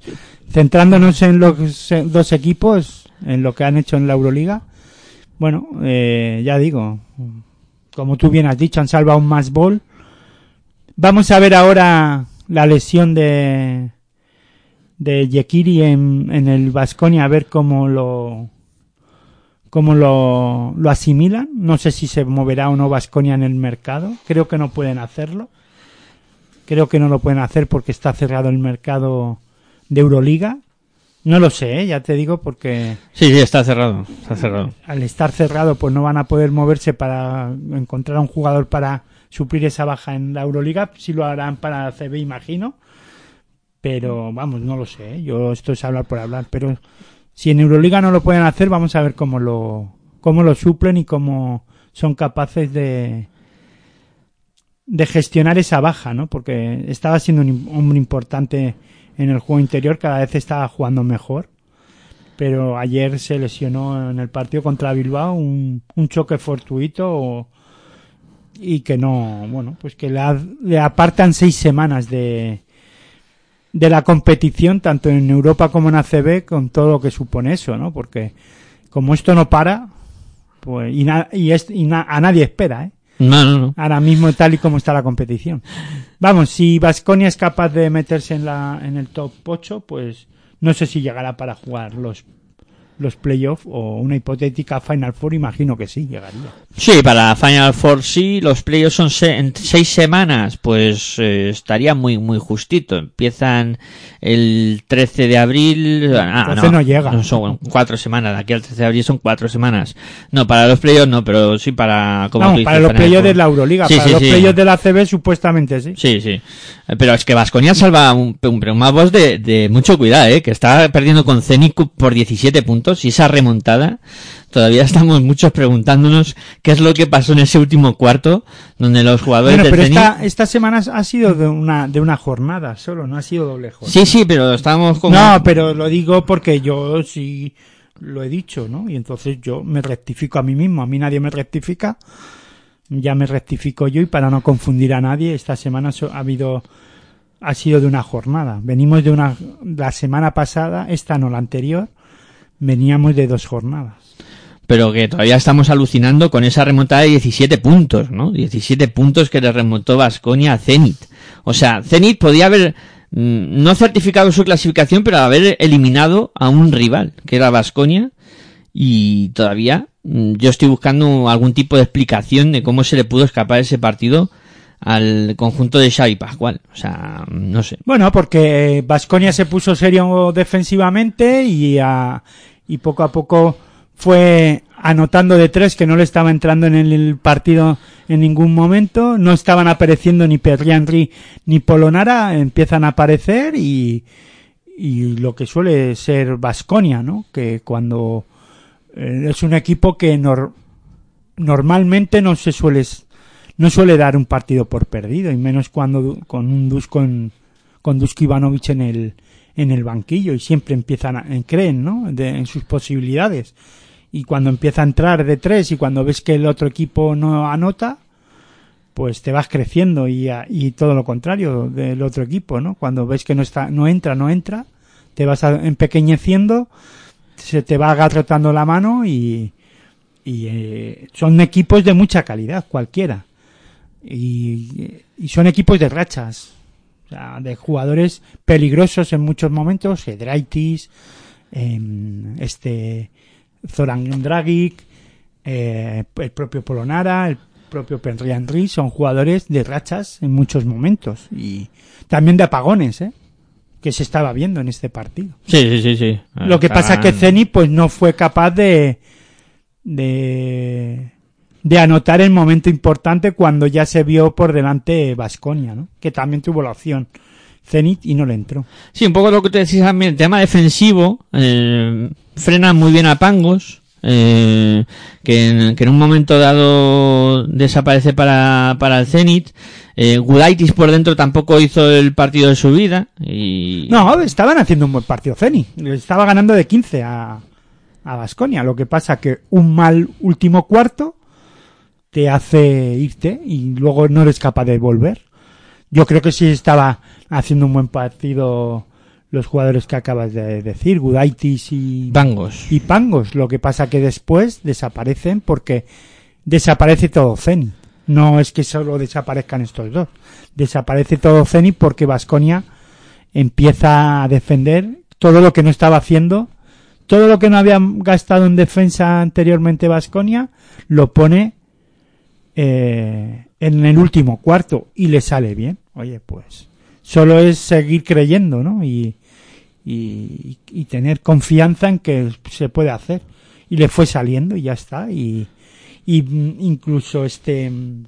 centrándonos en los dos equipos, en lo que han hecho en la Euroliga, bueno, eh, ya digo, como tú bien has dicho, han salvado un más bol. Vamos a ver ahora la lesión de de Yekiri en, en el Vasconia, a ver cómo lo cómo lo, lo asimilan. No sé si se moverá o no Vasconia en el mercado. Creo que no pueden hacerlo. Creo que no lo pueden hacer porque está cerrado el mercado de Euroliga. No lo sé, ¿eh? ya te digo, porque Sí, sí, está cerrado, está cerrado. al estar cerrado pues no van a poder moverse para encontrar a un jugador para suplir esa baja en la Euroliga. Sí lo harán para CB, imagino. Pero vamos, no lo sé. ¿eh? Yo esto es hablar por hablar. Pero si en Euroliga no lo pueden hacer, vamos a ver cómo lo, cómo lo suplen y cómo son capaces de, de gestionar esa baja, ¿no? Porque estaba siendo un hombre importante en el juego interior, cada vez estaba jugando mejor. Pero ayer se lesionó en el partido contra Bilbao un, un choque fortuito y que no, bueno, pues que le, ha- le apartan seis semanas de, de la competición, tanto en Europa como en ACB, con todo lo que supone eso, ¿no? Porque como esto no para, pues, y, na- y, es- y na- a nadie espera, ¿eh? Ahora mismo tal y como está la competición. Vamos, si Vasconia es capaz de meterse en la en el top 8, pues no sé si llegará para jugar los los playoffs o una hipotética Final Four, imagino que sí, llegaría. Sí, para Final Four sí, los playoffs son se- en seis semanas, pues eh, estaría muy muy justito. Empiezan el 13 de abril. Ah, Entonces no llega. son cuatro semanas, de aquí al 13 de abril son cuatro semanas. No, para los playoffs no, pero sí para... Como Vamos, tú para dices, los playoffs de la Euroliga, Sí, para sí, los sí. playoffs de la CB supuestamente sí. Sí, sí. Eh, Pero es que Vasconia salva un, un, un más voz de, de mucho cuidado, ¿eh? Que está perdiendo con Zenit por 17 puntos y esa remontada. Todavía estamos muchos preguntándonos qué es lo que pasó en ese último cuarto, donde los jugadores Bueno, del pero esta, esta semana ha sido de una, de una jornada solo, no ha sido doble jornada. Sí, sí, pero como... No, pero lo digo porque yo sí lo he dicho, ¿no? Y entonces yo me rectifico a mí mismo. A mí nadie me rectifica. Ya me rectifico yo y para no confundir a nadie, esta semana ha habido, ha sido de una jornada. Venimos de una, la semana pasada, esta no la anterior, veníamos de dos jornadas. pero que todavía estamos alucinando con esa remontada de 17 puntos, ¿no? 17 puntos que le remontó Vasconia a Zenit. O sea, Zenit podía haber mm, no certificado su clasificación, pero haber eliminado a un rival, que era Vasconia, y todavía mm, yo estoy buscando algún tipo de explicación de cómo se le pudo escapar ese partido al conjunto de Xavi Pascual. O sea, no sé. Bueno, porque Vasconia se puso serio defensivamente y, a- y poco a poco fue anotando de tres que no le estaba entrando en el partido en ningún momento. No estaban apareciendo ni Perriandri ni Polonara, empiezan a aparecer y, y lo que suele ser Vasconia, ¿no? Que cuando eh, es un equipo que nor- normalmente no se suele no suele dar un partido por perdido y menos cuando con un con, con Dusko Ivanovic en el en el banquillo y siempre empiezan a, en- creen no de, en sus posibilidades. Y cuando empieza a entrar de tres y cuando ves que el otro equipo no anota pues te vas creciendo y, y todo lo contrario del otro equipo no cuando ves que no está no entra no entra te vas a- empequeñeciendo se te va agarrotando la mano y, y eh, son equipos de mucha calidad, cualquiera. Y, y son equipos de rachas, de jugadores peligrosos en muchos momentos, Hedraitis, em, este Zoran Dragic, eh, el propio Polonara, el propio Penrian Ri, son jugadores de rachas en muchos momentos y también de apagones, ¿eh? que se estaba viendo en este partido. Sí, sí, sí, sí. Lo que pasa es que Zenit pues no fue capaz de, de de anotar el momento importante cuando ya se vio por delante Vasconia, ¿no? Que también tuvo la opción Zenit y no le entró. Sí, un poco lo que te decías también, el tema defensivo, eh, frena muy bien a Pangos, eh, que, en, que en un momento dado desaparece para, para el Zenit. Eh, Gudaitis por dentro tampoco hizo el partido de su vida. Y... No, estaban haciendo un buen partido Zenit. Estaba ganando de 15 a a Vasconia. Lo que pasa que un mal último cuarto te hace irte y luego no eres capaz de volver. Yo creo que sí estaba haciendo un buen partido los jugadores que acabas de decir, Gudaitis y Pangos. y Pangos. Lo que pasa que después desaparecen porque desaparece todo Zenit. No es que solo desaparezcan estos dos. Desaparece todo Zenit porque Vasconia empieza a defender todo lo que no estaba haciendo, todo lo que no había gastado en defensa anteriormente Vasconia, lo pone eh, en el último cuarto y le sale bien. Oye, pues solo es seguir creyendo, ¿no? Y, y, y tener confianza en que se puede hacer. Y le fue saliendo y ya está. Y, y mm, incluso este, mm,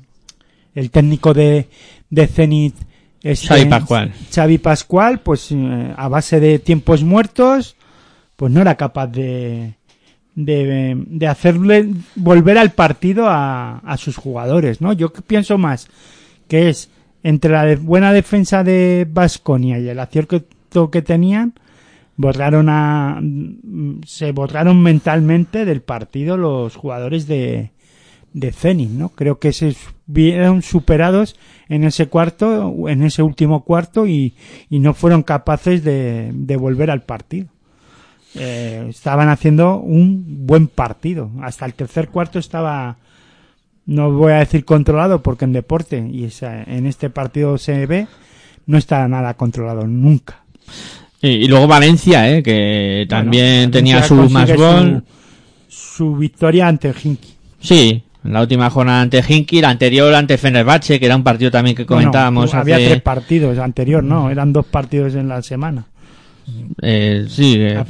el técnico de, de Zenit, este, Xavi Pascual. Xavi Pascual, pues eh, a base de tiempos muertos, pues no era capaz de, de, de hacerle volver al partido a, a sus jugadores, ¿no? Yo pienso más que es entre la de- buena defensa de Basconia y el acierto que tenían, borraron a, se borraron mentalmente del partido los jugadores de, de Zenit, ¿no? Creo que se vieron superados en ese cuarto, en ese último cuarto y, y no fueron capaces de, de volver al partido. Eh, estaban haciendo un buen partido. Hasta el tercer cuarto estaba, no voy a decir controlado porque en deporte y en este partido se ve, no está nada controlado nunca. Y, y luego Valencia, eh, que también Bueno, tenía su más gol. Su, su victoria ante el Hinky. Sí, en la última jornada ante Hinky, la anterior ante Fenerbahce, que era un partido también que comentábamos Bueno, había hace... tres partidos anterior, no, eran dos partidos en la semana. Eh, sí, eh,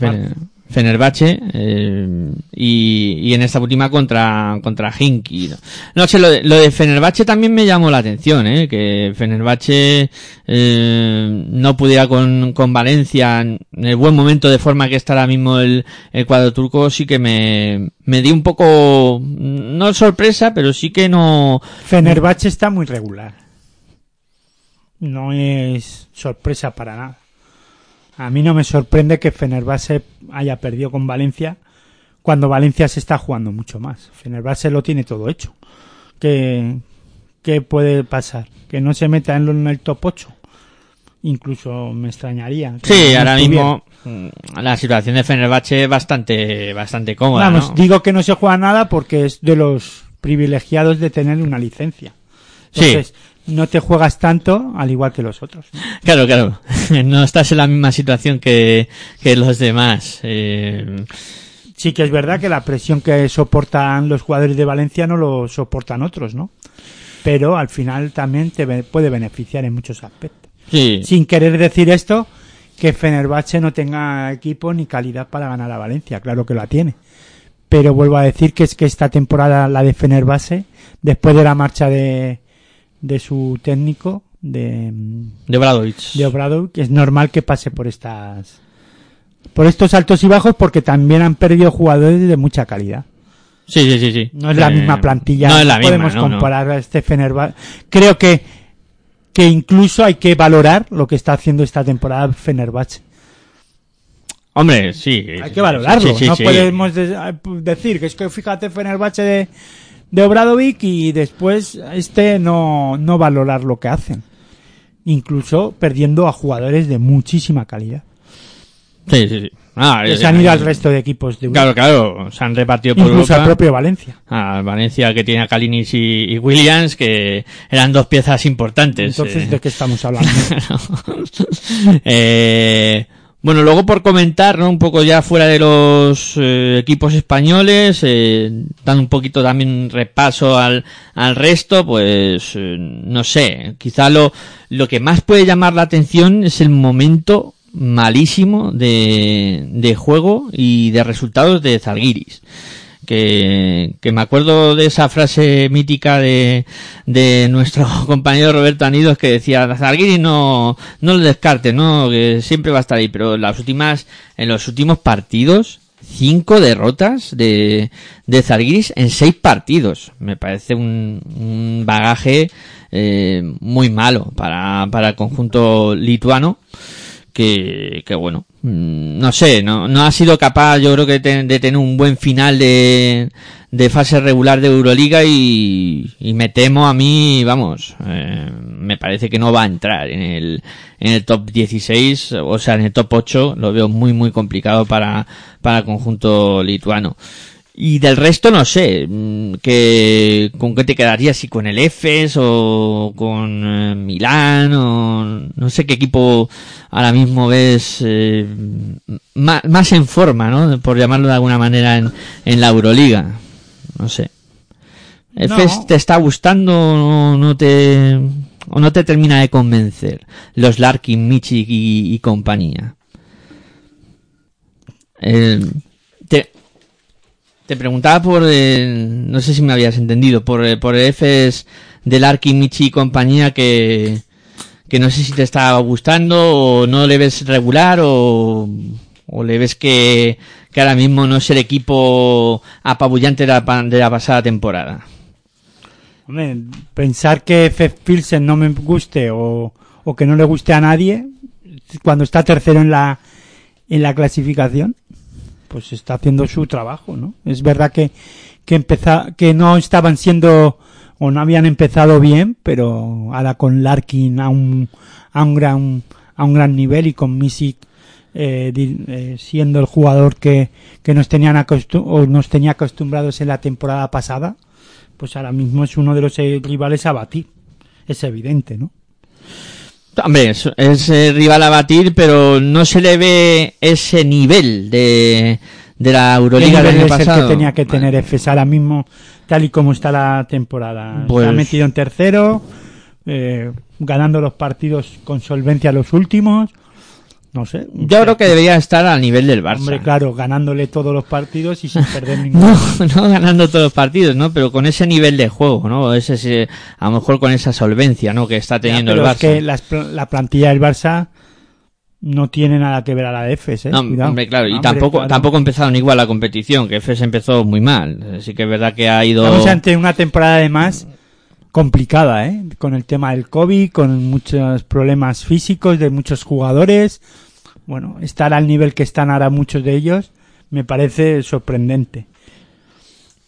Fenerbahce eh, y, y en esta última contra contra Hinky. No, No sé, lo de, lo de Fenerbahce también me llamó la atención, ¿eh? que Fenerbahce eh, no pudiera con, con Valencia en el buen momento de forma que está ahora mismo el, el cuadro turco, sí que me, me dio un poco, no sorpresa, pero sí que no... Fenerbahce está muy regular. No es sorpresa para nada. A mí no me sorprende que Fenerbahce haya perdido con Valencia cuando Valencia se está jugando mucho más. Fenerbahce lo tiene todo hecho. ¿Qué, qué puede pasar? Que no se meta en, el top 8. incluso me extrañaría. Sí, no ahora estuviera. mismo mm, la situación de Fenerbahce es bastante, bastante cómoda. Vamos, ¿no? digo que no se juega nada porque es de los privilegiados de tener una licencia. Sí. No te juegas tanto al igual que los otros. ¿no? Claro, claro. No estás en la misma situación que, que los demás. Eh, Sí que es verdad que la presión que soportan los jugadores de Valencia no lo soportan otros, ¿no? Pero al final también te puede beneficiar en muchos aspectos. sí. Sin querer decir esto, que Fenerbahce no tenga equipo ni calidad para ganar a Valencia, claro que la tiene. Pero vuelvo a decir que es que esta temporada, la de Fenerbahce, después de la marcha de, de su técnico, de, De Bradovic. de Obrador, que es normal que pase por estas por estos altos y bajos porque también han perdido jugadores de mucha calidad. Sí, sí, sí, sí. No es la Eh, misma plantilla, No es la misma, podemos no, no. comparar a este Fenerbahce. Creo que que incluso hay que valorar lo que está haciendo esta temporada Fenerbahce. Hombre, sí. Hay que valorarlo. Sí, sí, no podemos de- decir que es que fíjate Fenerbahce de, de Obradovic y después este no, no valorar lo que hacen. Incluso perdiendo a jugadores de muchísima calidad. Sí, sí, sí. Ah, Que eh, se han ido eh, al resto de equipos de Europa. Claro, claro. Se han repartido por Incluso Europa. al propio Valencia. a Valencia que tiene a Kalinis y, y Williams, que eran dos piezas importantes. Entonces, eh. ¿de qué estamos hablando? Eh, bueno, luego por comentar, ¿no? Un poco ya fuera de los eh, equipos españoles, eh, dando un poquito también un repaso al, al resto, pues, eh, no sé, quizá lo, lo que más puede llamar la atención es el momento malísimo de, de juego y de resultados de Zalgiris que, me acuerdo de esa frase mítica de, de nuestro compañero Roberto Anidos que decía Zalgiris no, no lo descarte, no, que siempre va a estar ahí, pero en las últimas, en los últimos partidos, cinco derrotas de, de Zalgiris en seis partidos. Me parece un, un bagaje eh, muy malo para, para el conjunto lituano que, que bueno, no sé, no, no ha sido capaz yo creo que de, de tener un buen final de, de fase regular de Euroliga y, y me temo a mí, vamos, eh, me parece que no va a entrar en el, en el top 16, o sea, en el top 8, lo veo muy muy complicado para, para el conjunto lituano. Y del resto no sé, mm, que, con qué te quedarías, si con el EFES o con eh, Milán o no sé qué equipo ahora mismo ves eh, más, más en forma, ¿no? Por llamarlo de alguna manera en, en la Euroliga. No sé. ¿EFES No. te está gustando o no, te, o no te termina de convencer? Los Larkin, Michik y, y compañía. Eh, te, te preguntaba por, eh, no sé si me habías entendido, por, eh, por el Fs del Arki, y compañía que, que no sé si te está gustando o no le ves regular o, o le ves que, que ahora mismo no es el equipo apabullante de la, de la pasada temporada. Hombre, pensar que Fef Pilsen no me guste o, o que no le guste a nadie cuando está tercero en la en la clasificación, pues está haciendo su trabajo, ¿no? Es verdad que que empeza- que no estaban siendo o no habían empezado bien, pero ahora con Larkin a un a un gran a un gran nivel y con Misic eh, eh, siendo el jugador que, que nos tenían o nos tenía acostumbrados en la temporada pasada, pues ahora mismo es uno de los eh, rivales a batir. Es evidente, ¿no? Hombre, es, es, eh, rival a batir, pero no se le ve ese nivel de, de la ¿Qué Euroliga del año el pasado. que tenía que tener EFES ahora mismo, tal y como está la temporada? Pues- Se ha metido en tercero, eh, ganando los partidos con solvencia los últimos. No sé. Yo creo que debería estar al nivel del Barça. Hombre, claro, ganándole todos los partidos y sin perder ninguno. No, no ganando todos los partidos, ¿no? Pero con ese nivel de juego, ¿no? Ese, ese- a lo mejor con esa solvencia, ¿no? Que está Ya, teniendo pero el es Barça. que las la plantilla del Barça no tiene nada que ver a la de EFES, ¿eh? No, hombre, claro, y Hombre, tampoco, claro. tampoco empezaron igual la competición, que FES empezó muy mal. Así que es verdad que ha ido... Estamos ante una temporada además complicada, ¿eh? Con el tema del COVID, con muchos problemas físicos de muchos jugadores. Bueno, estar al nivel que están ahora muchos de ellos me parece sorprendente.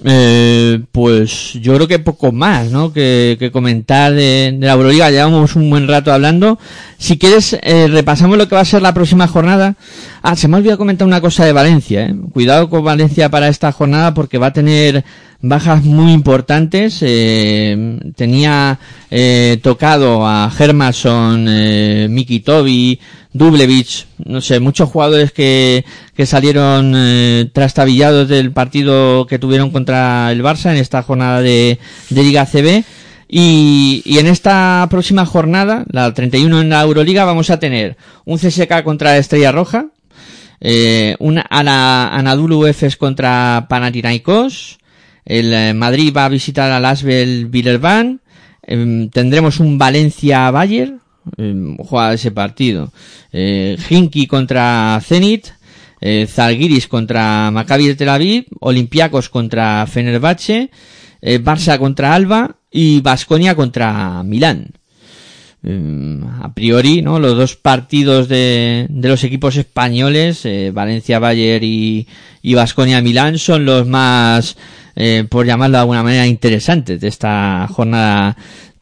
Eh, pues yo creo que poco más, ¿no? Que, que comentar de, de la Euroliga. Llevamos un buen rato hablando. Si quieres, eh, repasamos lo que va a ser la próxima jornada. Ah, se me ha olvidado comentar una cosa de Valencia, ¿eh? Cuidado con Valencia para esta jornada porque va a tener bajas muy importantes. Eh, tenía eh, tocado a Hermanson, eh, Miki Tobi, Dublevich, no sé, muchos jugadores que, que salieron eh, trastabillados del partido que tuvieron contra el Barça en esta jornada de, de Liga CB. Y, y en esta próxima jornada, la 31 en la Euroliga, vamos a tener un CSK contra Estrella Roja, eh, un Ana, Anadolu Efes contra Panathinaikos, el eh, Madrid va a visitar al Asbel Villerban, em, tendremos un Valencia Bayer, em, juega ese partido, eh, Hinky contra Zenit, eh, Zalgiris contra Maccabi de Tel Aviv, Olympiacos contra Fenerbahce, eh, Barça contra Alba y Basconia contra Milán. Eh, a priori, ¿no? Los dos partidos de, de los equipos españoles, eh, Valencia Bayer y, y Basconia Milán, son los más, eh, por llamarlo de alguna manera, interesantes de esta jornada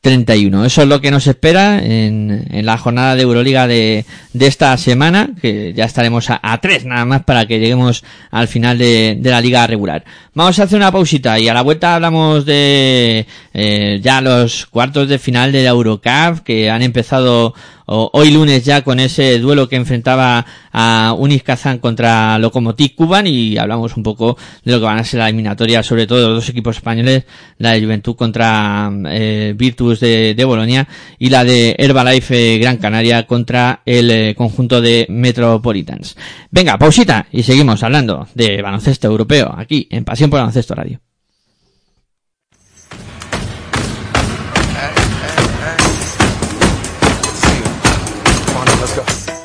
31. Eso es lo que nos espera en, en la jornada de Euroliga de, de esta semana, que ya estaremos a, tres nada más para que lleguemos al final de, de la liga regular. Vamos a hacer una pausita y a la vuelta hablamos de eh, ya los cuartos de final de la Eurocup que han empezado o- hoy lunes ya con ese duelo que enfrentaba a Unis contra Lokomotiv Kuban y hablamos un poco de lo que van a ser la eliminatoria, sobre todo de los dos equipos españoles, la de Juventud contra eh, Virtus de, de Bolonia y la de Herbalife eh, Gran Canaria contra el eh, conjunto de Metropolitans. Venga, pausita y seguimos hablando de baloncesto europeo aquí en Pasión por Baloncesto Radio.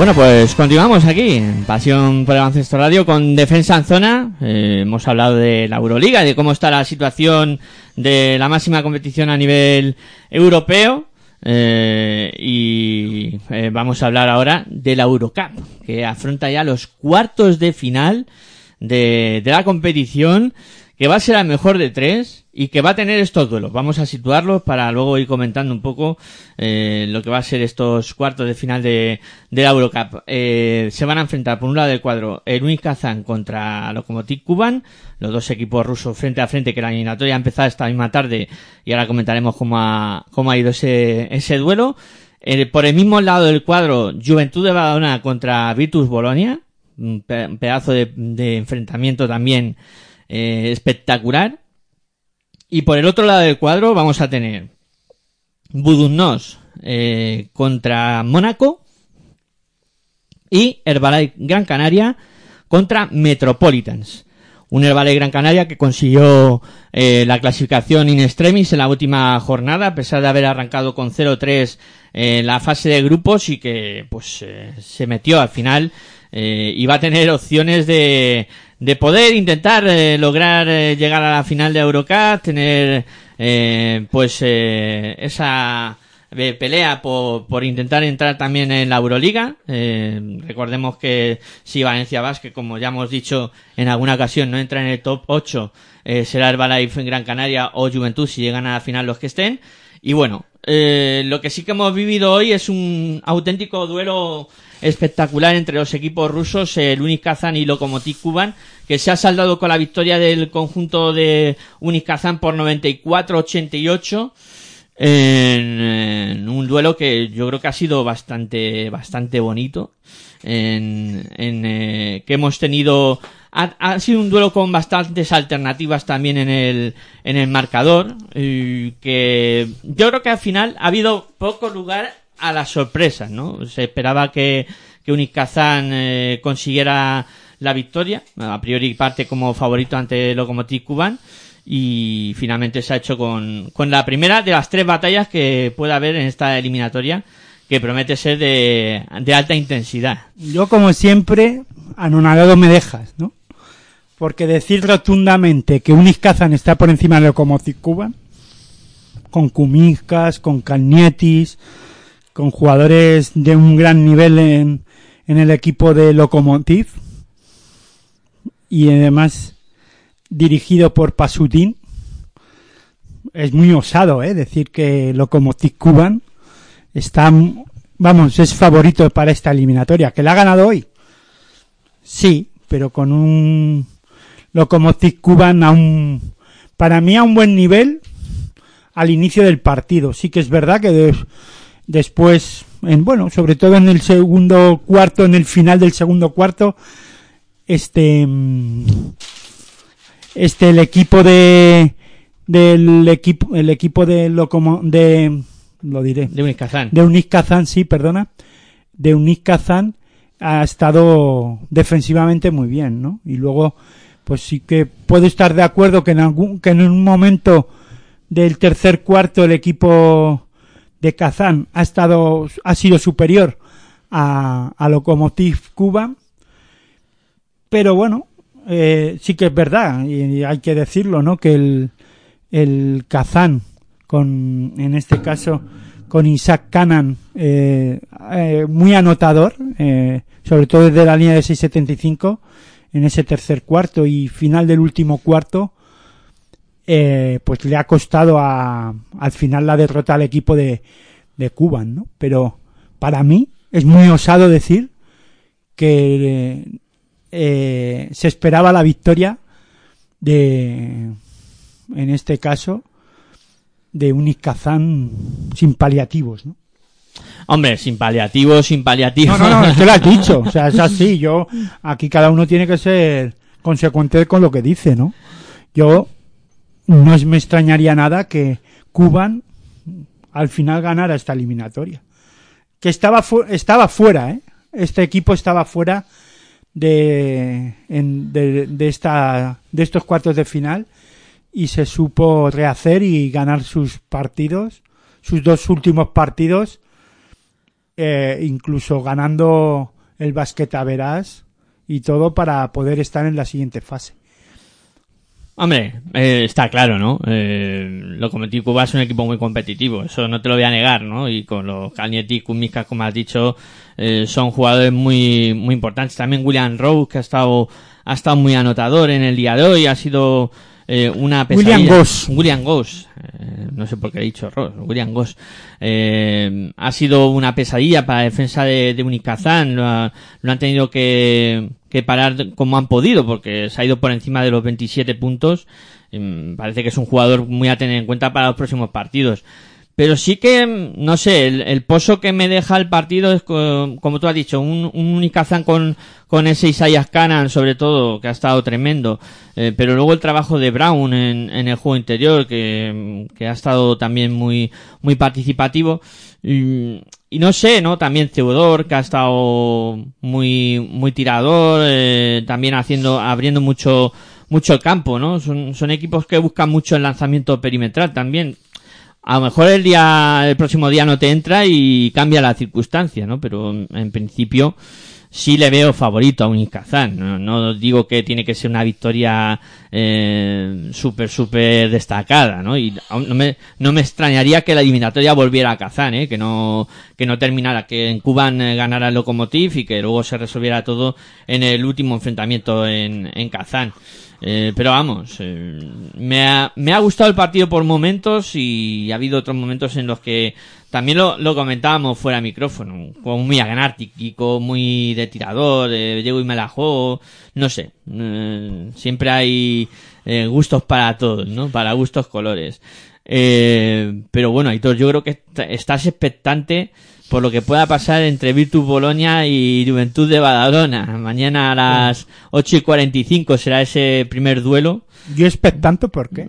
Bueno, pues continuamos aquí en Pasión por el Baloncesto Radio con Defensa en Zona. Eh, hemos hablado de la Euroliga, de cómo está la situación de la máxima competición a nivel europeo. Eh, y eh, vamos a hablar ahora de la Eurocup, que afronta ya los cuartos de final de, de la competición, que va a ser la mejor de tres y que va a tener estos duelos. Vamos a situarlos para luego ir comentando un poco eh, lo que va a ser estos cuartos de final de, de la Eurocup. Eh, se van a enfrentar por un lado del cuadro Unis Kazan contra Lokomotiv Kuban, los dos equipos rusos frente a frente que la eliminatoria ha empezado esta misma tarde y ahora comentaremos cómo ha, cómo ha ido ese, ese duelo. Eh, por el mismo lado del cuadro, Juventud de Badalona contra Virtus Bolonia, un pedazo de, de enfrentamiento también eh, espectacular. Y por el otro lado del cuadro vamos a tener Budunnos eh, contra Mónaco y Herbalife Gran Canaria contra Metropolitans. Un Herbalife Gran Canaria que consiguió eh, la clasificación in extremis en la última jornada, a pesar de haber arrancado con 0-3 en la fase de grupos y que pues eh, se metió al final eh, y va a tener opciones de, de poder intentar eh, lograr eh, llegar a la final de Eurocup, tener eh, pues eh, esa eh, pelea por, por intentar entrar también en la Euroliga. Recordemos que si Valencia Basket, como ya hemos dicho en alguna ocasión, no entra en el top 8, eh, será Herbalife en Gran Canaria o Juventud si llegan a la final los que estén. Y bueno, lo que sí que hemos vivido hoy es un auténtico duelo espectacular entre los equipos rusos, el Unis y Lokomotiv Kuban, que se ha saldado con la victoria del conjunto de Unis Kazan por 94-88 en, en un duelo que yo creo que ha sido bastante bastante bonito en, en, eh, que hemos tenido ha, ha sido un duelo con bastantes alternativas también en el en el marcador y que yo creo que al final ha habido poco lugar a las sorpresas no se esperaba que que Unis Kazan eh, consiguiera la victoria a priori parte como favorito ante Lokomotiv Kuban y finalmente se ha hecho con, con la primera de las tres batallas que pueda haber en esta eliminatoria que promete ser de, de alta intensidad. Yo, como siempre, anonadado me dejas, ¿no? Porque decir rotundamente que Unis Kazan está por encima de Lokomotiv Kuban, con Kuminskas, con Kalnietis, con jugadores de un gran nivel en, en el equipo de Lokomotiv, y además dirigido por Pasutin, es muy osado, ¿eh? Decir que Lokomotiv Kuban está, vamos, es favorito para esta eliminatoria. ¿Que la ha ganado hoy? Sí, pero con un Lokomotiv Kuban a un, para mí a un buen nivel al inicio del partido. Sí que es verdad que des- después, en, bueno, sobre todo en el segundo cuarto, en el final del segundo cuarto, este, mm, este, el equipo de, del equipo, el equipo de Locomo, de, lo diré, De Unis Kazan. de Unis Kazan, sí, perdona, de Unis Kazan ha estado defensivamente muy bien, ¿no? Y luego, pues sí que puedo estar de acuerdo que en algún, que en un momento del tercer cuarto el equipo de Kazán ha estado, ha sido superior a, a Lokomotiv Cuba, pero bueno, eh, sí que es verdad, y hay que decirlo, ¿no? Que el, el Kazán, con, en este caso, con Isaac Canan, eh, eh, muy anotador, eh, sobre todo desde la línea de 6.75, en ese tercer cuarto y final del último cuarto, eh, pues le ha costado a, al final la derrota al equipo de, de Cuba, ¿no? Pero para mí es muy osado decir que eh, se esperaba la victoria de, en este caso, de Unis Kazán sin paliativos, ¿no? Hombre, sin paliativos, sin paliativos. No, no, no, es que lo has dicho. O sea, es así. Yo, aquí cada uno tiene que ser consecuente con lo que dice, ¿no? Yo no me extrañaría nada que Cuban al final ganara esta eliminatoria. Que estaba, fu- estaba fuera, ¿eh? Este equipo estaba fuera de, de, esta, de estos cuartos de final y se supo rehacer y ganar sus partidos, sus dos últimos partidos eh, incluso ganando el basqueta verás y todo para poder estar en la siguiente fase. Hombre, eh, está claro, ¿no? Eh, lo cometí Cuba es un equipo muy competitivo, eso no te lo voy a negar, ¿no? Y con los Calnietti y Kumiska, como has dicho, eh, son jugadores muy, muy importantes. También William Rose, que ha estado, ha estado muy anotador en el día de hoy, ha sido eh, una pesadilla. William Goss. William Goss. Eh, no sé por qué he dicho Ross. William Goss. Eh, ha sido una pesadilla para la defensa de, de Unicazán. Lo, ha- lo han tenido que, que parar como han podido porque se ha ido por encima de los 27 puntos. Mm, Parece que es un jugador muy a tener en cuenta para los próximos partidos. Pero sí que, no sé, el, el pozo que me deja el partido es, co- como tú has dicho, un, un Unicazán con, con ese Isaiah Canan, sobre todo, que ha estado tremendo. Eh, pero luego el trabajo de Brown en, en el juego interior, que, que ha estado también muy, muy participativo. Y, y no sé, ¿no? También Theodor, que ha estado muy, muy tirador, eh, también haciendo, abriendo mucho, mucho el campo, ¿no? Son, son equipos que buscan mucho el lanzamiento perimetral también. A lo mejor el día, el próximo día no te entra y cambia la circunstancia, ¿no? Pero en principio sí le veo favorito a Unicazán. No, no digo que tiene que ser una victoria eh, súper, súper destacada, ¿no? Y no me, no me extrañaría que la eliminatoria volviera a Kazán, ¿eh? Que no, que no terminara, que en Cuba eh, ganara el Lokomotiv y que luego se resolviera todo en el último enfrentamiento en, en Kazán. Eh, pero vamos, eh, me, ha, me ha gustado el partido por momentos y ha habido otros momentos en los que también lo, lo comentábamos fuera de micrófono, como muy anárquico, muy de tirador, de llego y me la juego, no sé, eh, siempre hay eh, gustos para todos, ¿no? Para gustos colores. Eh, pero bueno, Aitor, yo creo que est- estás expectante por lo que pueda pasar entre Virtus Bolonia y Juventud de Badalona. Mañana a las 8 y 45 será ese primer duelo. Yo expectante, ¿por qué?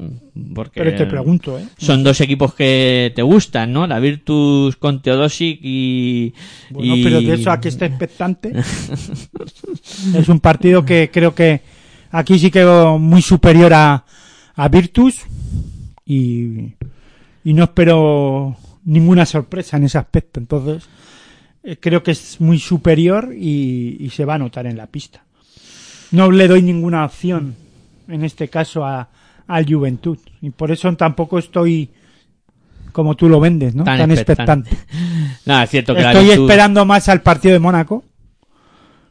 Porque Pero te pregunto, ¿eh? son dos equipos que te gustan, ¿no? La Virtus con Teodosic y... Bueno, y- pero de eso a que esté expectante. es un partido que creo que aquí sí quedó muy superior a, a Virtus y, y no espero ninguna sorpresa en ese aspecto. Entonces, eh, creo que es muy superior y, y se va a notar en la pista. No le doy ninguna opción, en este caso, a, al Juventud. Y por eso tampoco estoy como tú lo vendes, ¿no? Tan Tan, expectante. es cierto que la Estoy esperando más al partido de Mónaco,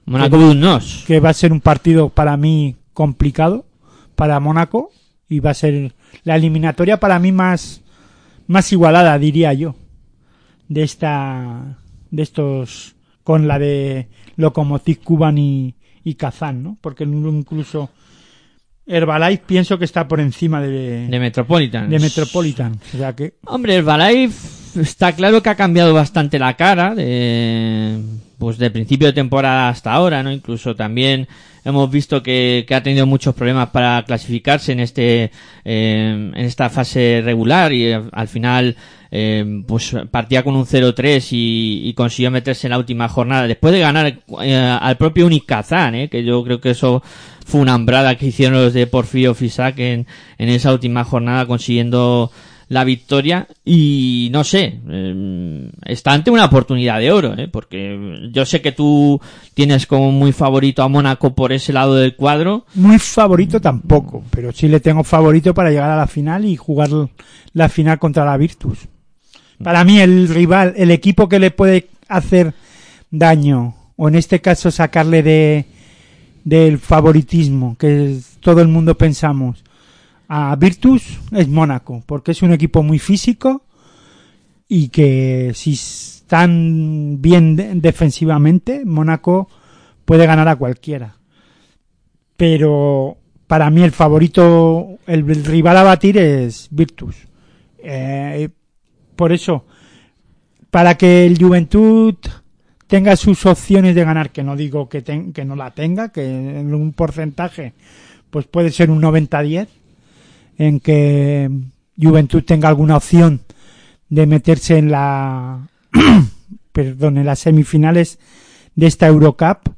Mónaco Budnos. que va a ser un partido para mí complicado para Mónaco y va a ser la eliminatoria para mí más más igualada diría yo de esta de estos con la de Lokomotiv Kuban y, y Kazán, ¿no? Porque incluso Herbalife pienso que está por encima de, De Metropolitan. de Metropolitan, o sea que Hombre, Herbalife está claro que ha cambiado bastante la cara de, pues de principio de temporada hasta ahora, ¿no? Incluso también hemos visto que, que ha tenido muchos problemas para clasificarse en este, eh, en esta fase regular y eh, al final, eh, pues partía con un 0-3 y, y consiguió meterse en la última jornada después de ganar eh, al propio Unicazán, ¿eh? Que yo creo que eso fue una hambrada que hicieron los de Porfirio Fisac en, en esa última jornada consiguiendo la victoria y no sé, eh, está ante una oportunidad de oro, ¿eh? porque yo sé que tú tienes como muy favorito a Mónaco por ese lado del cuadro. Muy favorito tampoco, pero sí le tengo favorito para llegar a la final y jugar la final contra la Virtus. Para mí el rival, el equipo que le puede hacer daño, o en este caso sacarle de del favoritismo que todo el mundo pensamos a Virtus es Mónaco, porque es un equipo muy físico y que si están bien de- defensivamente, Mónaco puede ganar a cualquiera pero para mí el favorito, el, rival a batir es Virtus. Eh, por eso, para que el Juventud tenga sus opciones de ganar, que no digo que, que no la tenga, que en un porcentaje pues puede ser un 90-10, en que Juventud tenga alguna opción de meterse en la perdón, en las semifinales de esta Eurocup,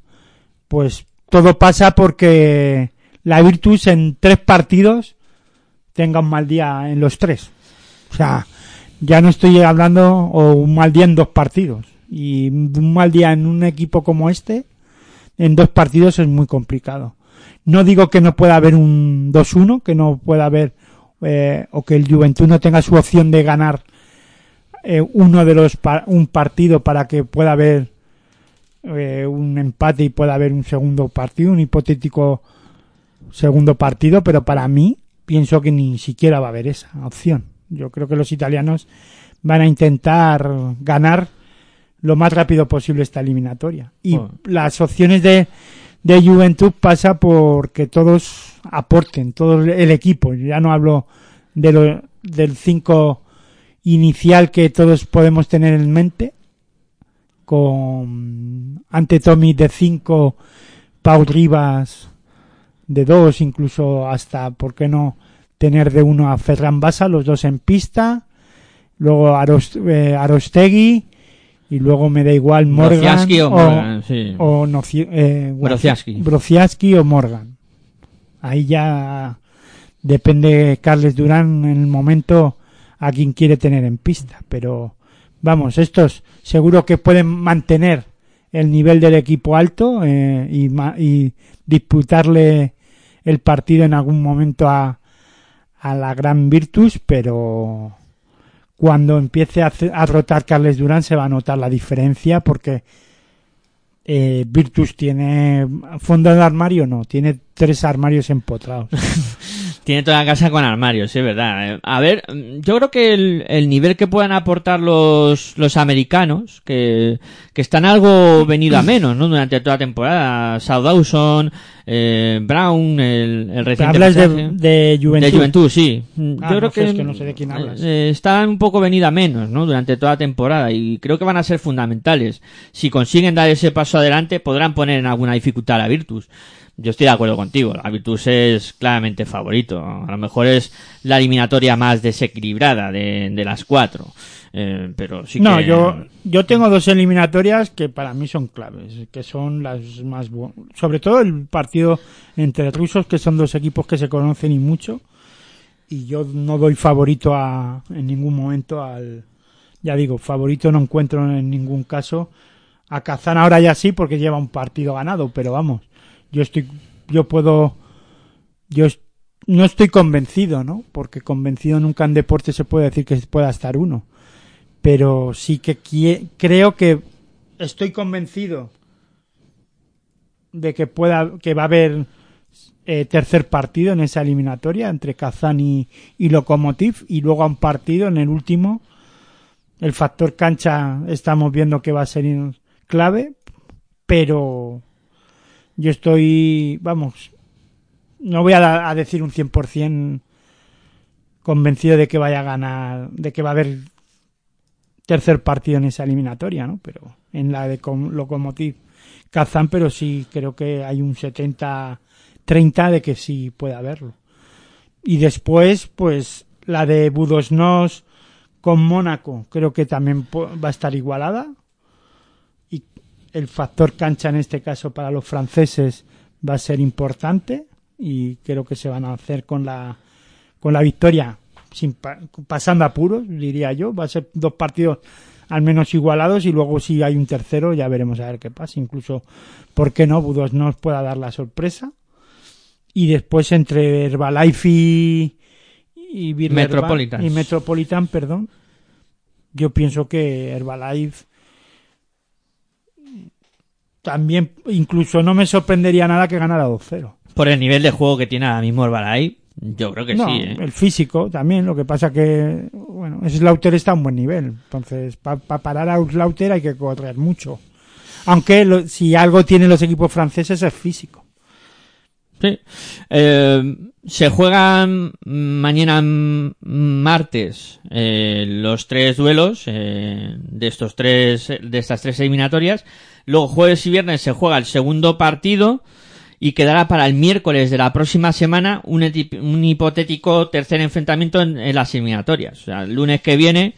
pues todo pasa porque la Virtus en tres partidos tenga un mal día en los tres. O sea, ya no estoy hablando o un mal día en dos partidos. Y un mal día en un equipo como este, en dos partidos es muy complicado. No digo que no pueda haber un 2-1, que no pueda haber, eh, o que el Juventud no tenga su opción de ganar eh, uno de los pa- un partido para que pueda haber eh, un empate y pueda haber un segundo partido, un hipotético segundo partido, pero para mí pienso que ni siquiera va a haber esa opción. Yo creo que los italianos van a intentar ganar lo más rápido posible esta eliminatoria. Y Bueno. las opciones de, de Juventud pasa por que todos aporten, todo el equipo. Ya no hablo de lo, del 5 inicial que todos podemos tener en mente, con ante Tommy de 5, Pau Rivas de 2, incluso hasta, ¿por qué no?, tener de uno a Ferran Basa, los dos en pista, luego Aros, eh, Arostegui, y luego me da igual Morgan Brociaski o Morgan, sí. o eh, Brociaski. Brociaski o Morgan. Ahí ya depende Carles Durán en el momento a quien quiere tener en pista, pero vamos, estos seguro que pueden mantener el nivel del equipo alto eh, y, y disputarle el partido en algún momento a, a la gran Virtus, pero cuando empiece a, a rotar Carles Durán se va a notar la diferencia porque eh, Virtus tiene fondo de armario, no, tiene tres armarios empotrados. Tiene toda la casa con armarios, sí, es verdad. Eh, A ver, mm, yo creo que el, el nivel que puedan aportar los, los americanos, que, que están algo venido a menos, ¿no? Durante toda la temporada. South Dawson, eh, Brown, el, el reciente Hablas de, Juventud. De Juventud, sí. Mm, Ah, Yo creo sé, que, es que no sé de quién hablas. eh, están un poco venida a menos, ¿no? Durante toda la temporada y creo que van a ser fundamentales. Si consiguen dar ese paso adelante, podrán poner en alguna dificultad a la Virtus. Yo estoy de acuerdo contigo. La Virtus es claramente favorito. A lo mejor es la eliminatoria más desequilibrada de, de las cuatro. Eh, pero sí no, que... yo, yo tengo dos eliminatorias que para mí son claves, que son las más buenas. Sobre todo el partido entre rusos, que son dos equipos que se conocen y mucho. Y yo no doy favorito a, en ningún momento al. Ya digo, favorito no encuentro en ningún caso. A Kazán ahora ya sí, porque lleva un partido ganado, pero vamos, yo estoy. Yo puedo. Yo no estoy convencido, ¿no? Porque convencido nunca en deporte se puede decir que pueda estar uno pero sí que creo que estoy convencido de que pueda que va a haber eh, tercer partido en esa eliminatoria entre Kazán y, y Lokomotiv y luego a un partido en el último el factor cancha estamos viendo que va a ser clave pero yo estoy vamos no voy a, a decir un 100% convencido de que vaya a ganar de que va a haber tercer partido en esa eliminatoria, ¿no? Pero en la de Lokomotiv Kazán, pero sí creo que hay un 70-30 de que sí puede haberlo. Y después, pues la de Budosnos con Mónaco, creo que también va a estar igualada. El factor cancha en este caso para los franceses va a ser importante y creo que se van a hacer con la con la victoria sin pa- pasando apuros, diría yo. Va a ser dos partidos al menos igualados y luego si hay un tercero ya veremos a ver qué pasa. Incluso, ¿por qué no? Budos nos pueda dar la sorpresa. Y después entre Herbalife y, y Metropolitans. y Metropolitan, perdón. Yo pienso que Herbalife también incluso no me sorprendería nada que ganara 2-0. Por el nivel de juego que tiene ahora mismo Herbalife, yo creo que no, sí, ¿eh? el físico también, lo que pasa que, bueno, Slaughter está a un buen nivel. Entonces, para parar a Slaughter hay que correr mucho. Aunque lo- si algo tienen los equipos franceses es físico. Sí. Eh, se juegan mañana martes eh, los tres duelos eh, de estos tres de estas tres eliminatorias. Luego jueves y viernes se juega el segundo partido y quedará para el miércoles de la próxima semana un, un hipotético tercer enfrentamiento en, en las eliminatorias. O sea, el lunes que viene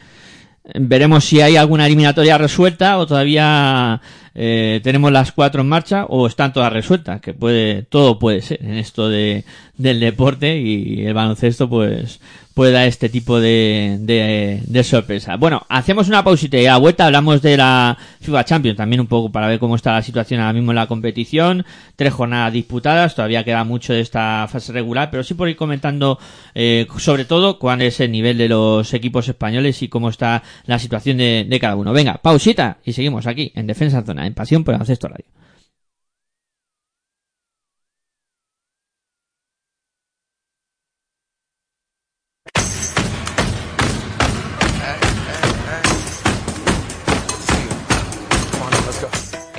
Veremos si hay alguna eliminatoria resuelta o todavía eh, tenemos las cuatro en marcha o están todas resueltas, que puede, todo puede ser en esto de, del deporte y el baloncesto pues, puede dar este tipo de, de, de sorpresa. Bueno, hacemos una pausita y a vuelta hablamos de la FIBA Champions, también un poco para ver cómo está la situación ahora mismo en la competición. Tres jornadas disputadas, todavía queda mucho de esta fase regular, pero sí por ir comentando eh, sobre todo cuál es el nivel de los equipos españoles y cómo está la situación de, de cada uno. Venga, pausita y seguimos aquí en Defensa Zona, en Pasión por Baloncesto Radio.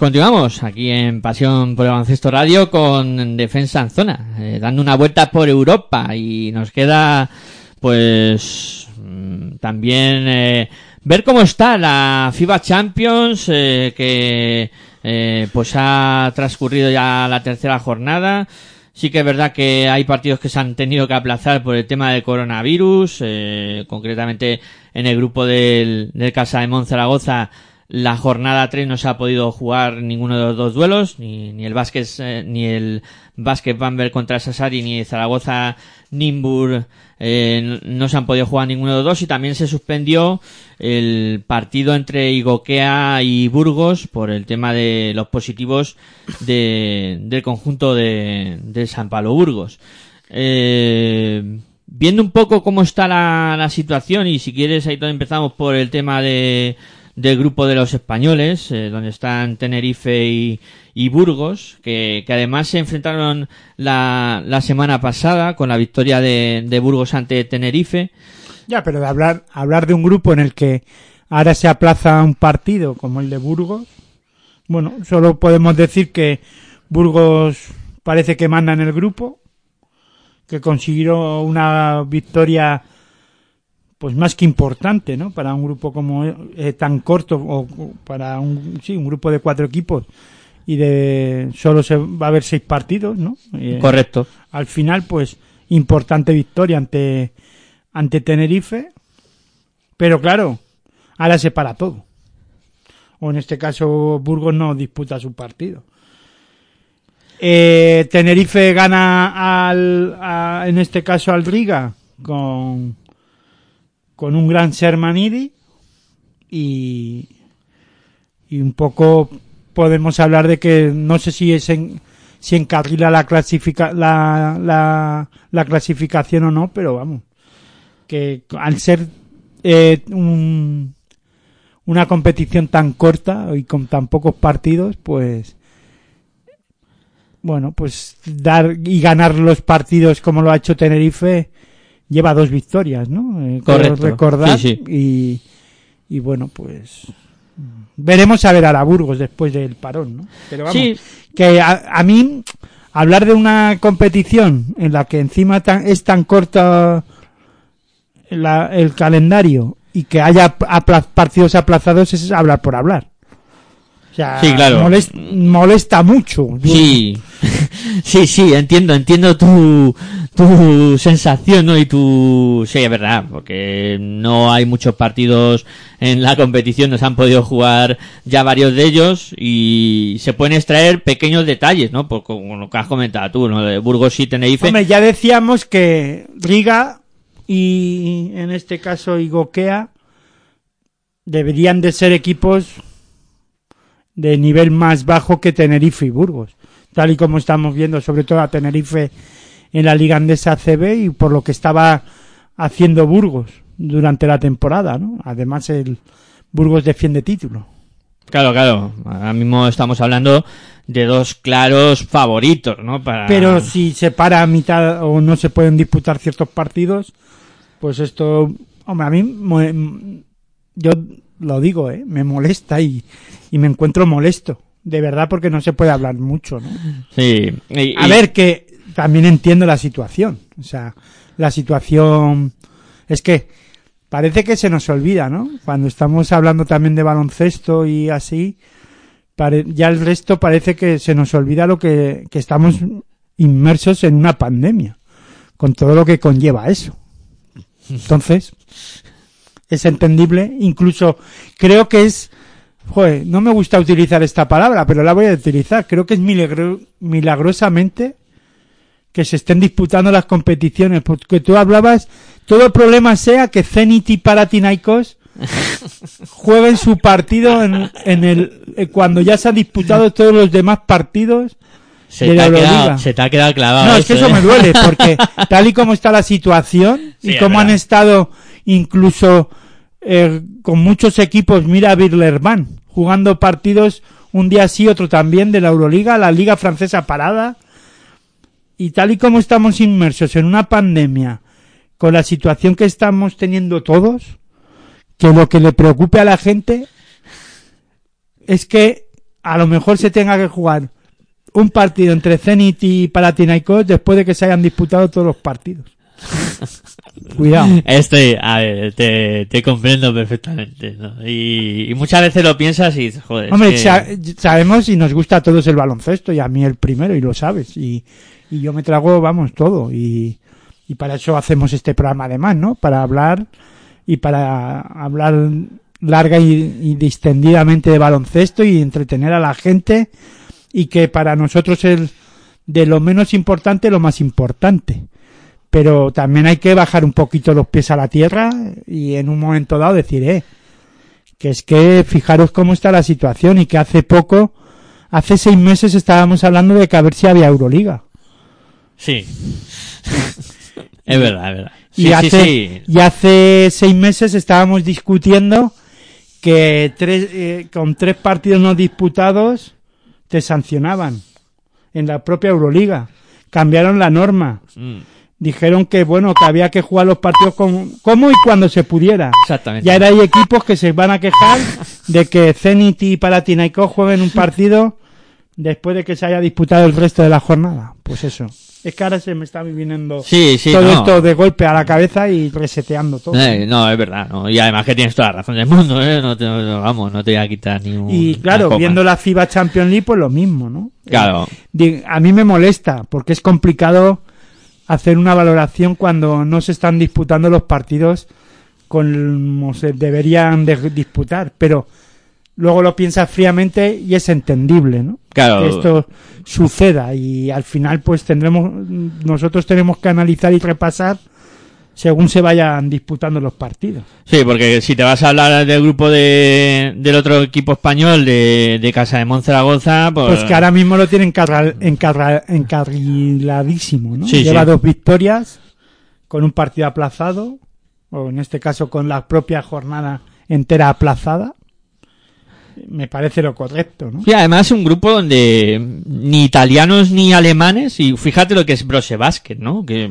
continuamos aquí en Pasión por el Baloncesto Radio con Defensa en Zona, eh, dando una vuelta por Europa y nos queda pues mm, también eh, ver cómo está la FIBA Champions eh, que eh, pues ha transcurrido ya la tercera jornada. Sí que es verdad que hay partidos que se han tenido que aplazar por el tema del coronavirus, eh, concretamente en el grupo del, del Casa de Mon Zaragoza la jornada 3 no se ha podido jugar ninguno de los dos duelos, ni, ni el básquet, eh, ni el básquet Bamberg contra Sassari, ni Zaragoza Nimbur, eh, no se han podido jugar ninguno de los dos y también se suspendió el partido entre Igokea y Burgos por el tema de los positivos de, del conjunto de, de San Pablo Burgos. Eh, viendo un poco cómo está la, la situación y si quieres ahí empezamos por el tema de del grupo de los españoles, eh, donde están Tenerife y, Burgos, que, que además se enfrentaron la, la semana pasada con la victoria de, de Burgos ante Tenerife. Ya, pero de hablar, hablar de un grupo en el que ahora se aplaza un partido como el de Burgos, bueno, solo podemos decir que Burgos parece que manda en el grupo, que consiguió una victoria pues más que importante, ¿no? Para un grupo como eh, tan corto o o para un sí, un grupo de cuatro equipos y de solo se va a haber seis partidos, ¿no? Eh, Correcto. al final, pues, importante victoria ante, ante Tenerife. Pero claro, ahora se para todo. O en este caso, Burgos no disputa su partido. Eh, Tenerife gana al, a- en este caso al Riga con, con un gran Sermanidi y, y un poco podemos hablar de que no sé si es en, si encarrila la, clasifica, la, la, la clasificación o no, pero vamos, que al ser eh, un, una competición tan corta y con tan pocos partidos, pues bueno, pues dar y ganar los partidos como lo ha hecho Tenerife lleva dos victorias, ¿no? Eh, Correcto. recordar Sí, y y bueno, pues veremos a ver a la Burgos después del parón, ¿no? Pero vamos, Sí, que a, a mí hablar de una competición en la que encima tan- es tan corta la- el calendario y que haya partidos aplazados es hablar por hablar. O sea, Sí, claro. molest- molesta mucho. Sí, sí, sí, entiendo, entiendo tu, tu sensación, ¿no? Y tu, sí, es verdad, porque no hay muchos partidos en la competición, nos han podido jugar ya varios de ellos y se pueden extraer pequeños detalles, ¿no? Por como lo que has comentado tú, ¿no? De Burgos y Tenerife. Hombre, ya decíamos que Riga y en este caso Igokea deberían de ser equipos de nivel más bajo que Tenerife y Burgos, tal y como estamos viendo sobre todo a Tenerife en la Liga Andesa CB y por lo que estaba haciendo Burgos durante la temporada, ¿no? Además el Burgos defiende título. Claro, claro. Ahora mismo estamos hablando de dos claros favoritos, ¿no? Para... Pero si se para a mitad o no se pueden disputar ciertos partidos, pues esto, hombre, a mí, yo lo digo, ¿eh? me molesta y, y me encuentro molesto, de verdad, porque no se puede hablar mucho, ¿no? Sí. y- A ver, que también entiendo la situación, o sea, la situación es que parece que se nos olvida, ¿no? Cuando estamos hablando también de baloncesto y así, ya el resto parece que se nos olvida lo que, que estamos inmersos en una pandemia, con todo lo que conlleva eso. Entonces, es entendible, incluso creo que es, joder, no me gusta utilizar esta palabra, pero la voy a utilizar, creo que es milagro- milagrosamente que se estén disputando las competiciones, porque tú hablabas, todo el problema sea que Zenit y Paratinaikos jueguen su partido en, en el eh, cuando ya se han disputado todos los demás partidos se, de te la ha quedado, se te ha quedado clavado. no, es que eso ¿eh? me duele, porque tal y como está la situación Sí, y es como han estado incluso eh, con muchos equipos, mira Birlerman, jugando partidos un día sí, otro también de la Euroliga, la Liga Francesa parada, y tal y como estamos inmersos en una pandemia, con la situación que estamos teniendo todos, que lo que le preocupe a la gente es que a lo mejor se tenga que jugar un partido entre Zenit y Panathinaikos después de que se hayan disputado todos los partidos. Cuidado. Este, a ver, te, te comprendo perfectamente, ¿no? Y, y muchas veces lo piensas y joder, es Hombre, que- sabemos y nos gusta a todos el baloncesto y a mí el primero y lo sabes y, y yo me trago, vamos, todo y, y para eso hacemos este programa además, ¿no? Para hablar y para hablar larga y, y distendidamente de baloncesto y entretener a la gente y que para nosotros es de lo menos importante lo más importante. Pero también hay que bajar un poquito los pies a la tierra y en un momento dado decir, eh, que es que fijaros cómo está la situación y que hace poco, hace seis meses estábamos hablando de que a ver si había Euroliga. Sí. Es verdad, es verdad. Y, Sí, sí, hace, sí. y hace seis meses estábamos discutiendo que tres, eh, con tres partidos no disputados te sancionaban en la propia Euroliga. Cambiaron la norma. Mm, Dijeron que bueno que había que jugar los partidos con, como y cuando se pudiera. Exactamente. Y ahora hay equipos que se van a quejar de que Zenit y Palatinaico jueguen un partido después de que se haya disputado el resto de la jornada. Pues eso. Es que ahora se me está viniendo Sí, sí, todo no. esto de golpe a la cabeza y reseteando todo. Eh, no, es verdad. No. Y además que tienes toda la razón del mundo, ¿eh? No te, no, vamos, no te voy a quitar ni un. y claro, viendo la FIBA Champions League, pues lo mismo, ¿no? Claro. Di- A mí me molesta porque es complicado hacer una valoración cuando no se están disputando los partidos como se deberían de disputar, pero luego lo piensas fríamente y es entendible, ¿no? Claro. Que esto suceda y al final pues tendremos nosotros tenemos que analizar y repasar según se vayan disputando los partidos. Sí, porque si te vas a hablar del grupo de, del otro equipo español de, de Casa de Monzaragoza, pues, Pues que ahora mismo lo tienen encarra- encarra- encarriladísimo, ¿no? Sí, Lleva sí. dos victorias con un partido aplazado, o en este caso con la propia jornada entera aplazada. Me parece lo correcto, ¿no? Sí, además es un grupo donde ni italianos ni alemanes, y fíjate lo que es Brose Basket, ¿no? Que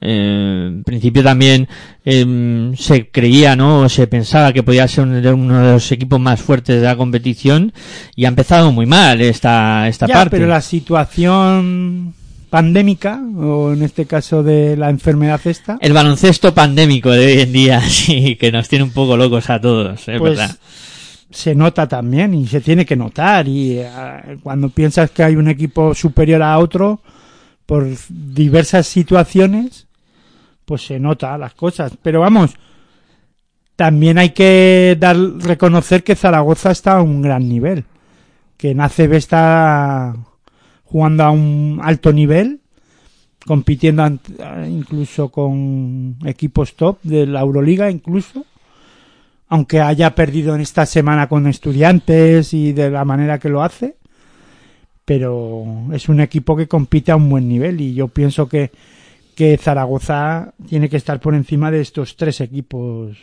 eh, en principio también eh, se creía, ¿no? O se pensaba que podía ser uno de, uno de los equipos más fuertes de la competición y ha empezado muy mal esta, esta Ya, parte. pero la situación pandémica, o en este caso de la enfermedad esta, El baloncesto pandémico de hoy en día, sí, que nos tiene un poco locos a todos, es pues verdad. Se nota también y se tiene que notar. Y eh, cuando piensas que hay un equipo superior a otro por diversas situaciones pues se nota las cosas. Pero vamos también hay que dar reconocer que Zaragoza está a un gran nivel. Que en ACB está jugando a un alto nivel compitiendo incluso con equipos top de la Euroliga incluso aunque haya perdido en esta semana con estudiantes y de la manera que lo hace, pero es un equipo que compite a un buen nivel y yo pienso que, que Zaragoza tiene que estar por encima de estos tres equipos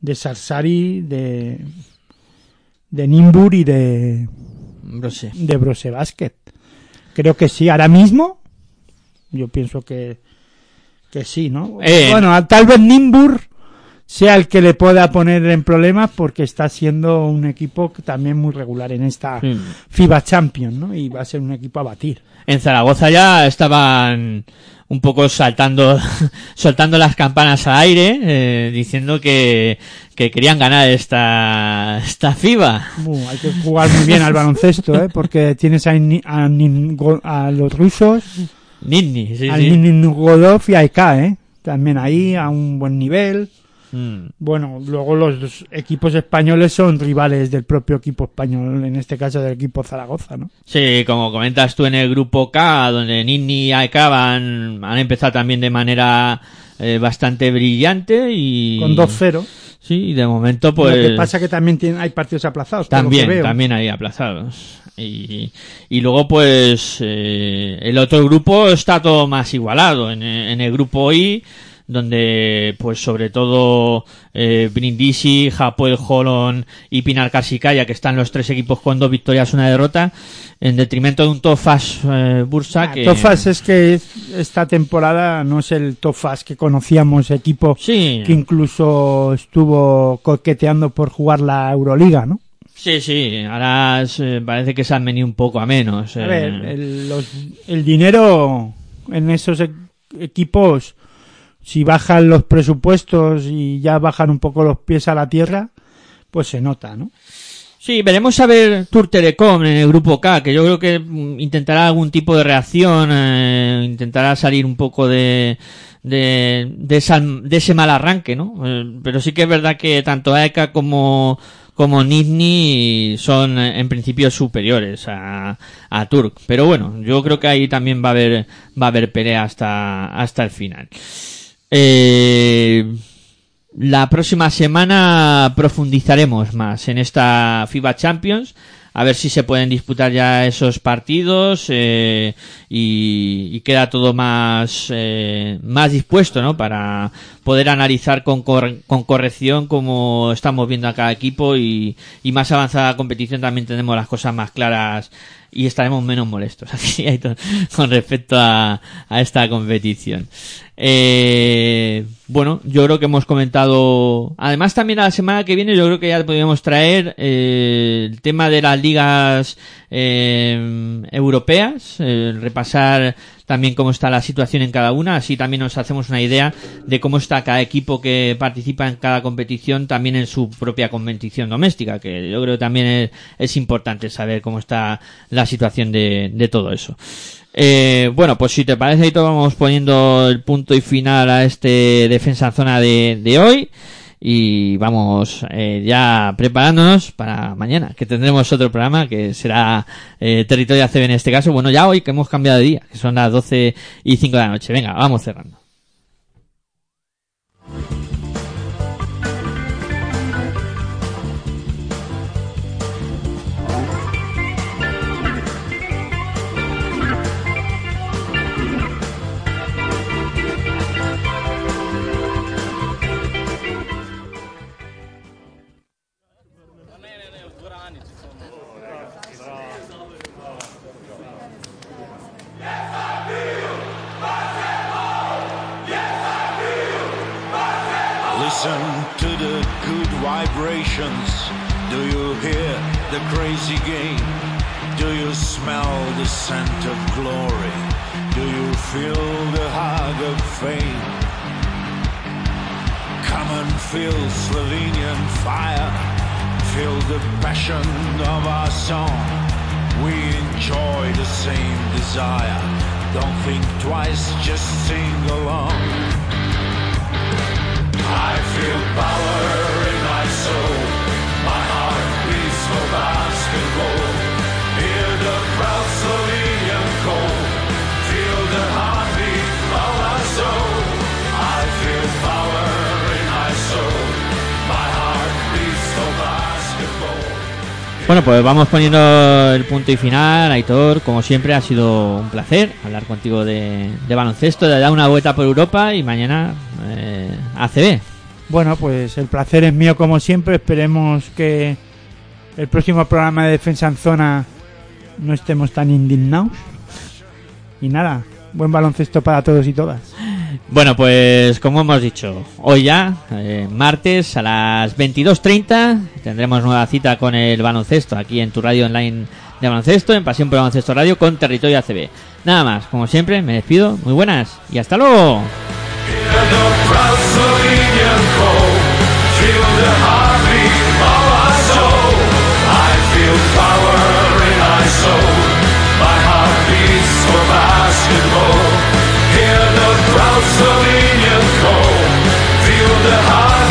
de Sarsari, de, de Nimbur y de, sé. de Brose Basket. Creo que sí, ahora mismo yo pienso que, que sí, ¿no? Eh. Bueno, tal vez Nimbur sea el que le pueda poner en problemas porque está siendo un equipo también muy regular en esta Sí. FIBA Champions, ¿no? Y va a ser un equipo a batir. En Zaragoza ya estaban un poco saltando, soltando las campanas al aire, eh, diciendo que, que querían ganar esta, esta FIBA. Uh, hay que jugar muy bien al baloncesto, ¿eh? Porque tienes a, a, a los rusos, Nidni, sí, a sí. Ningodov y a EK, ¿eh? También ahí a un buen nivel. Mm. Bueno, luego los equipos españoles son rivales del propio equipo español, en este caso del equipo Zaragoza, ¿no? Sí, como comentas tú en el grupo K, donde Nidni y AEK van, han empezado también de manera eh, bastante brillante y... Con 2-0. Sí, y de momento pues... Lo que pasa que también hay partidos aplazados. También, veo. también hay aplazados. Y, y luego, pues, eh, el otro grupo está todo más igualado. En, en el grupo I, donde, pues, sobre todo, eh, Brindisi, Hapoel Holon y Pinar Kasikaya, que están los tres equipos con dos victorias, una derrota, en detrimento de un Tofas eh, Bursa Ah, que... Tofas es que esta temporada no es el Tofas que conocíamos, equipo Sí, que incluso estuvo coqueteando por jugar la Euroliga, ¿no? sí, sí. Ahora eh, parece que se han venido un poco a menos. A eh. ver, el, los- el dinero en esos e- equipos, si bajan los presupuestos y ya bajan un poco los pies a la tierra, pues se nota, ¿no? Sí, veremos a ver Tour Telecom en el grupo K, que yo creo que mm, intentará algún tipo de reacción, eh, intentará salir un poco de, de, de, esa- de ese mal arranque, ¿no? Eh, pero sí que es verdad que tanto AEK como, como Nizhny son eh, en principio superiores a, a Turk. Pero bueno, yo creo que ahí también va a haber, va a haber pelea hasta, hasta el final. Eh, la próxima semana profundizaremos más en esta FIBA Champions. a ver si se pueden disputar ya esos partidos eh, y, queda todo más eh, más dispuesto no para poder analizar con, con corrección como estamos viendo a cada equipo y, y más avanzada la competición también tenemos las cosas más claras y estaremos menos molestos así con respecto a, a esta competición. Eh, bueno, yo creo que hemos comentado. Además, también a la semana que viene, yo creo que ya podríamos traer eh, el tema de las ligas eh, europeas, repasar también cómo está la situación en cada una, así también nos hacemos una idea de cómo está cada equipo que participa en cada competición, también en su propia competición doméstica, que yo creo también es, importante saber cómo está la situación de, de todo eso. Eh, bueno, pues si te parece, Aitor, vamos poniendo el punto y final a este defensa en zona de hoy. Y vamos eh, ya preparándonos para mañana, que tendremos otro programa que será eh, Territorio ACB en este caso. Bueno, ya hoy que hemos cambiado de día, que son las 12 y 5 de la noche. Venga, vamos cerrando. Do you hear the crazy game? Do you smell the scent of glory? Do you feel the hug of fame? Come and feel Slovenian fire. Feel the passion of our song. We enjoy the same desire. Don't think twice, just sing along. I feel power in my soul. My heart beats for basketball. Hear the proud Slovenian call. Feel the heartbeat of our soul. I feel power in my soul. My heart beats for basketball. Bueno, pues vamos poniendo el punto y final. Aitor, como siempre, ha sido un placer hablar contigo de, de baloncesto, de dar una vuelta por Europa y mañana eh, ACB. Bueno, pues el placer es mío como siempre. Esperemos que el próximo programa de Defensa en Zona no estemos tan indignados. Y nada, buen baloncesto para todos y todas. Bueno, pues como hemos dicho, hoy ya, eh, martes a las 22.30, tendremos nueva cita con el baloncesto aquí en tu radio online de baloncesto, en Pasión por Baloncesto Radio con Territorio ACB. Nada más, como siempre, me despido, muy buenas y hasta luego. Proud Slovenian call. Feel the heartbeat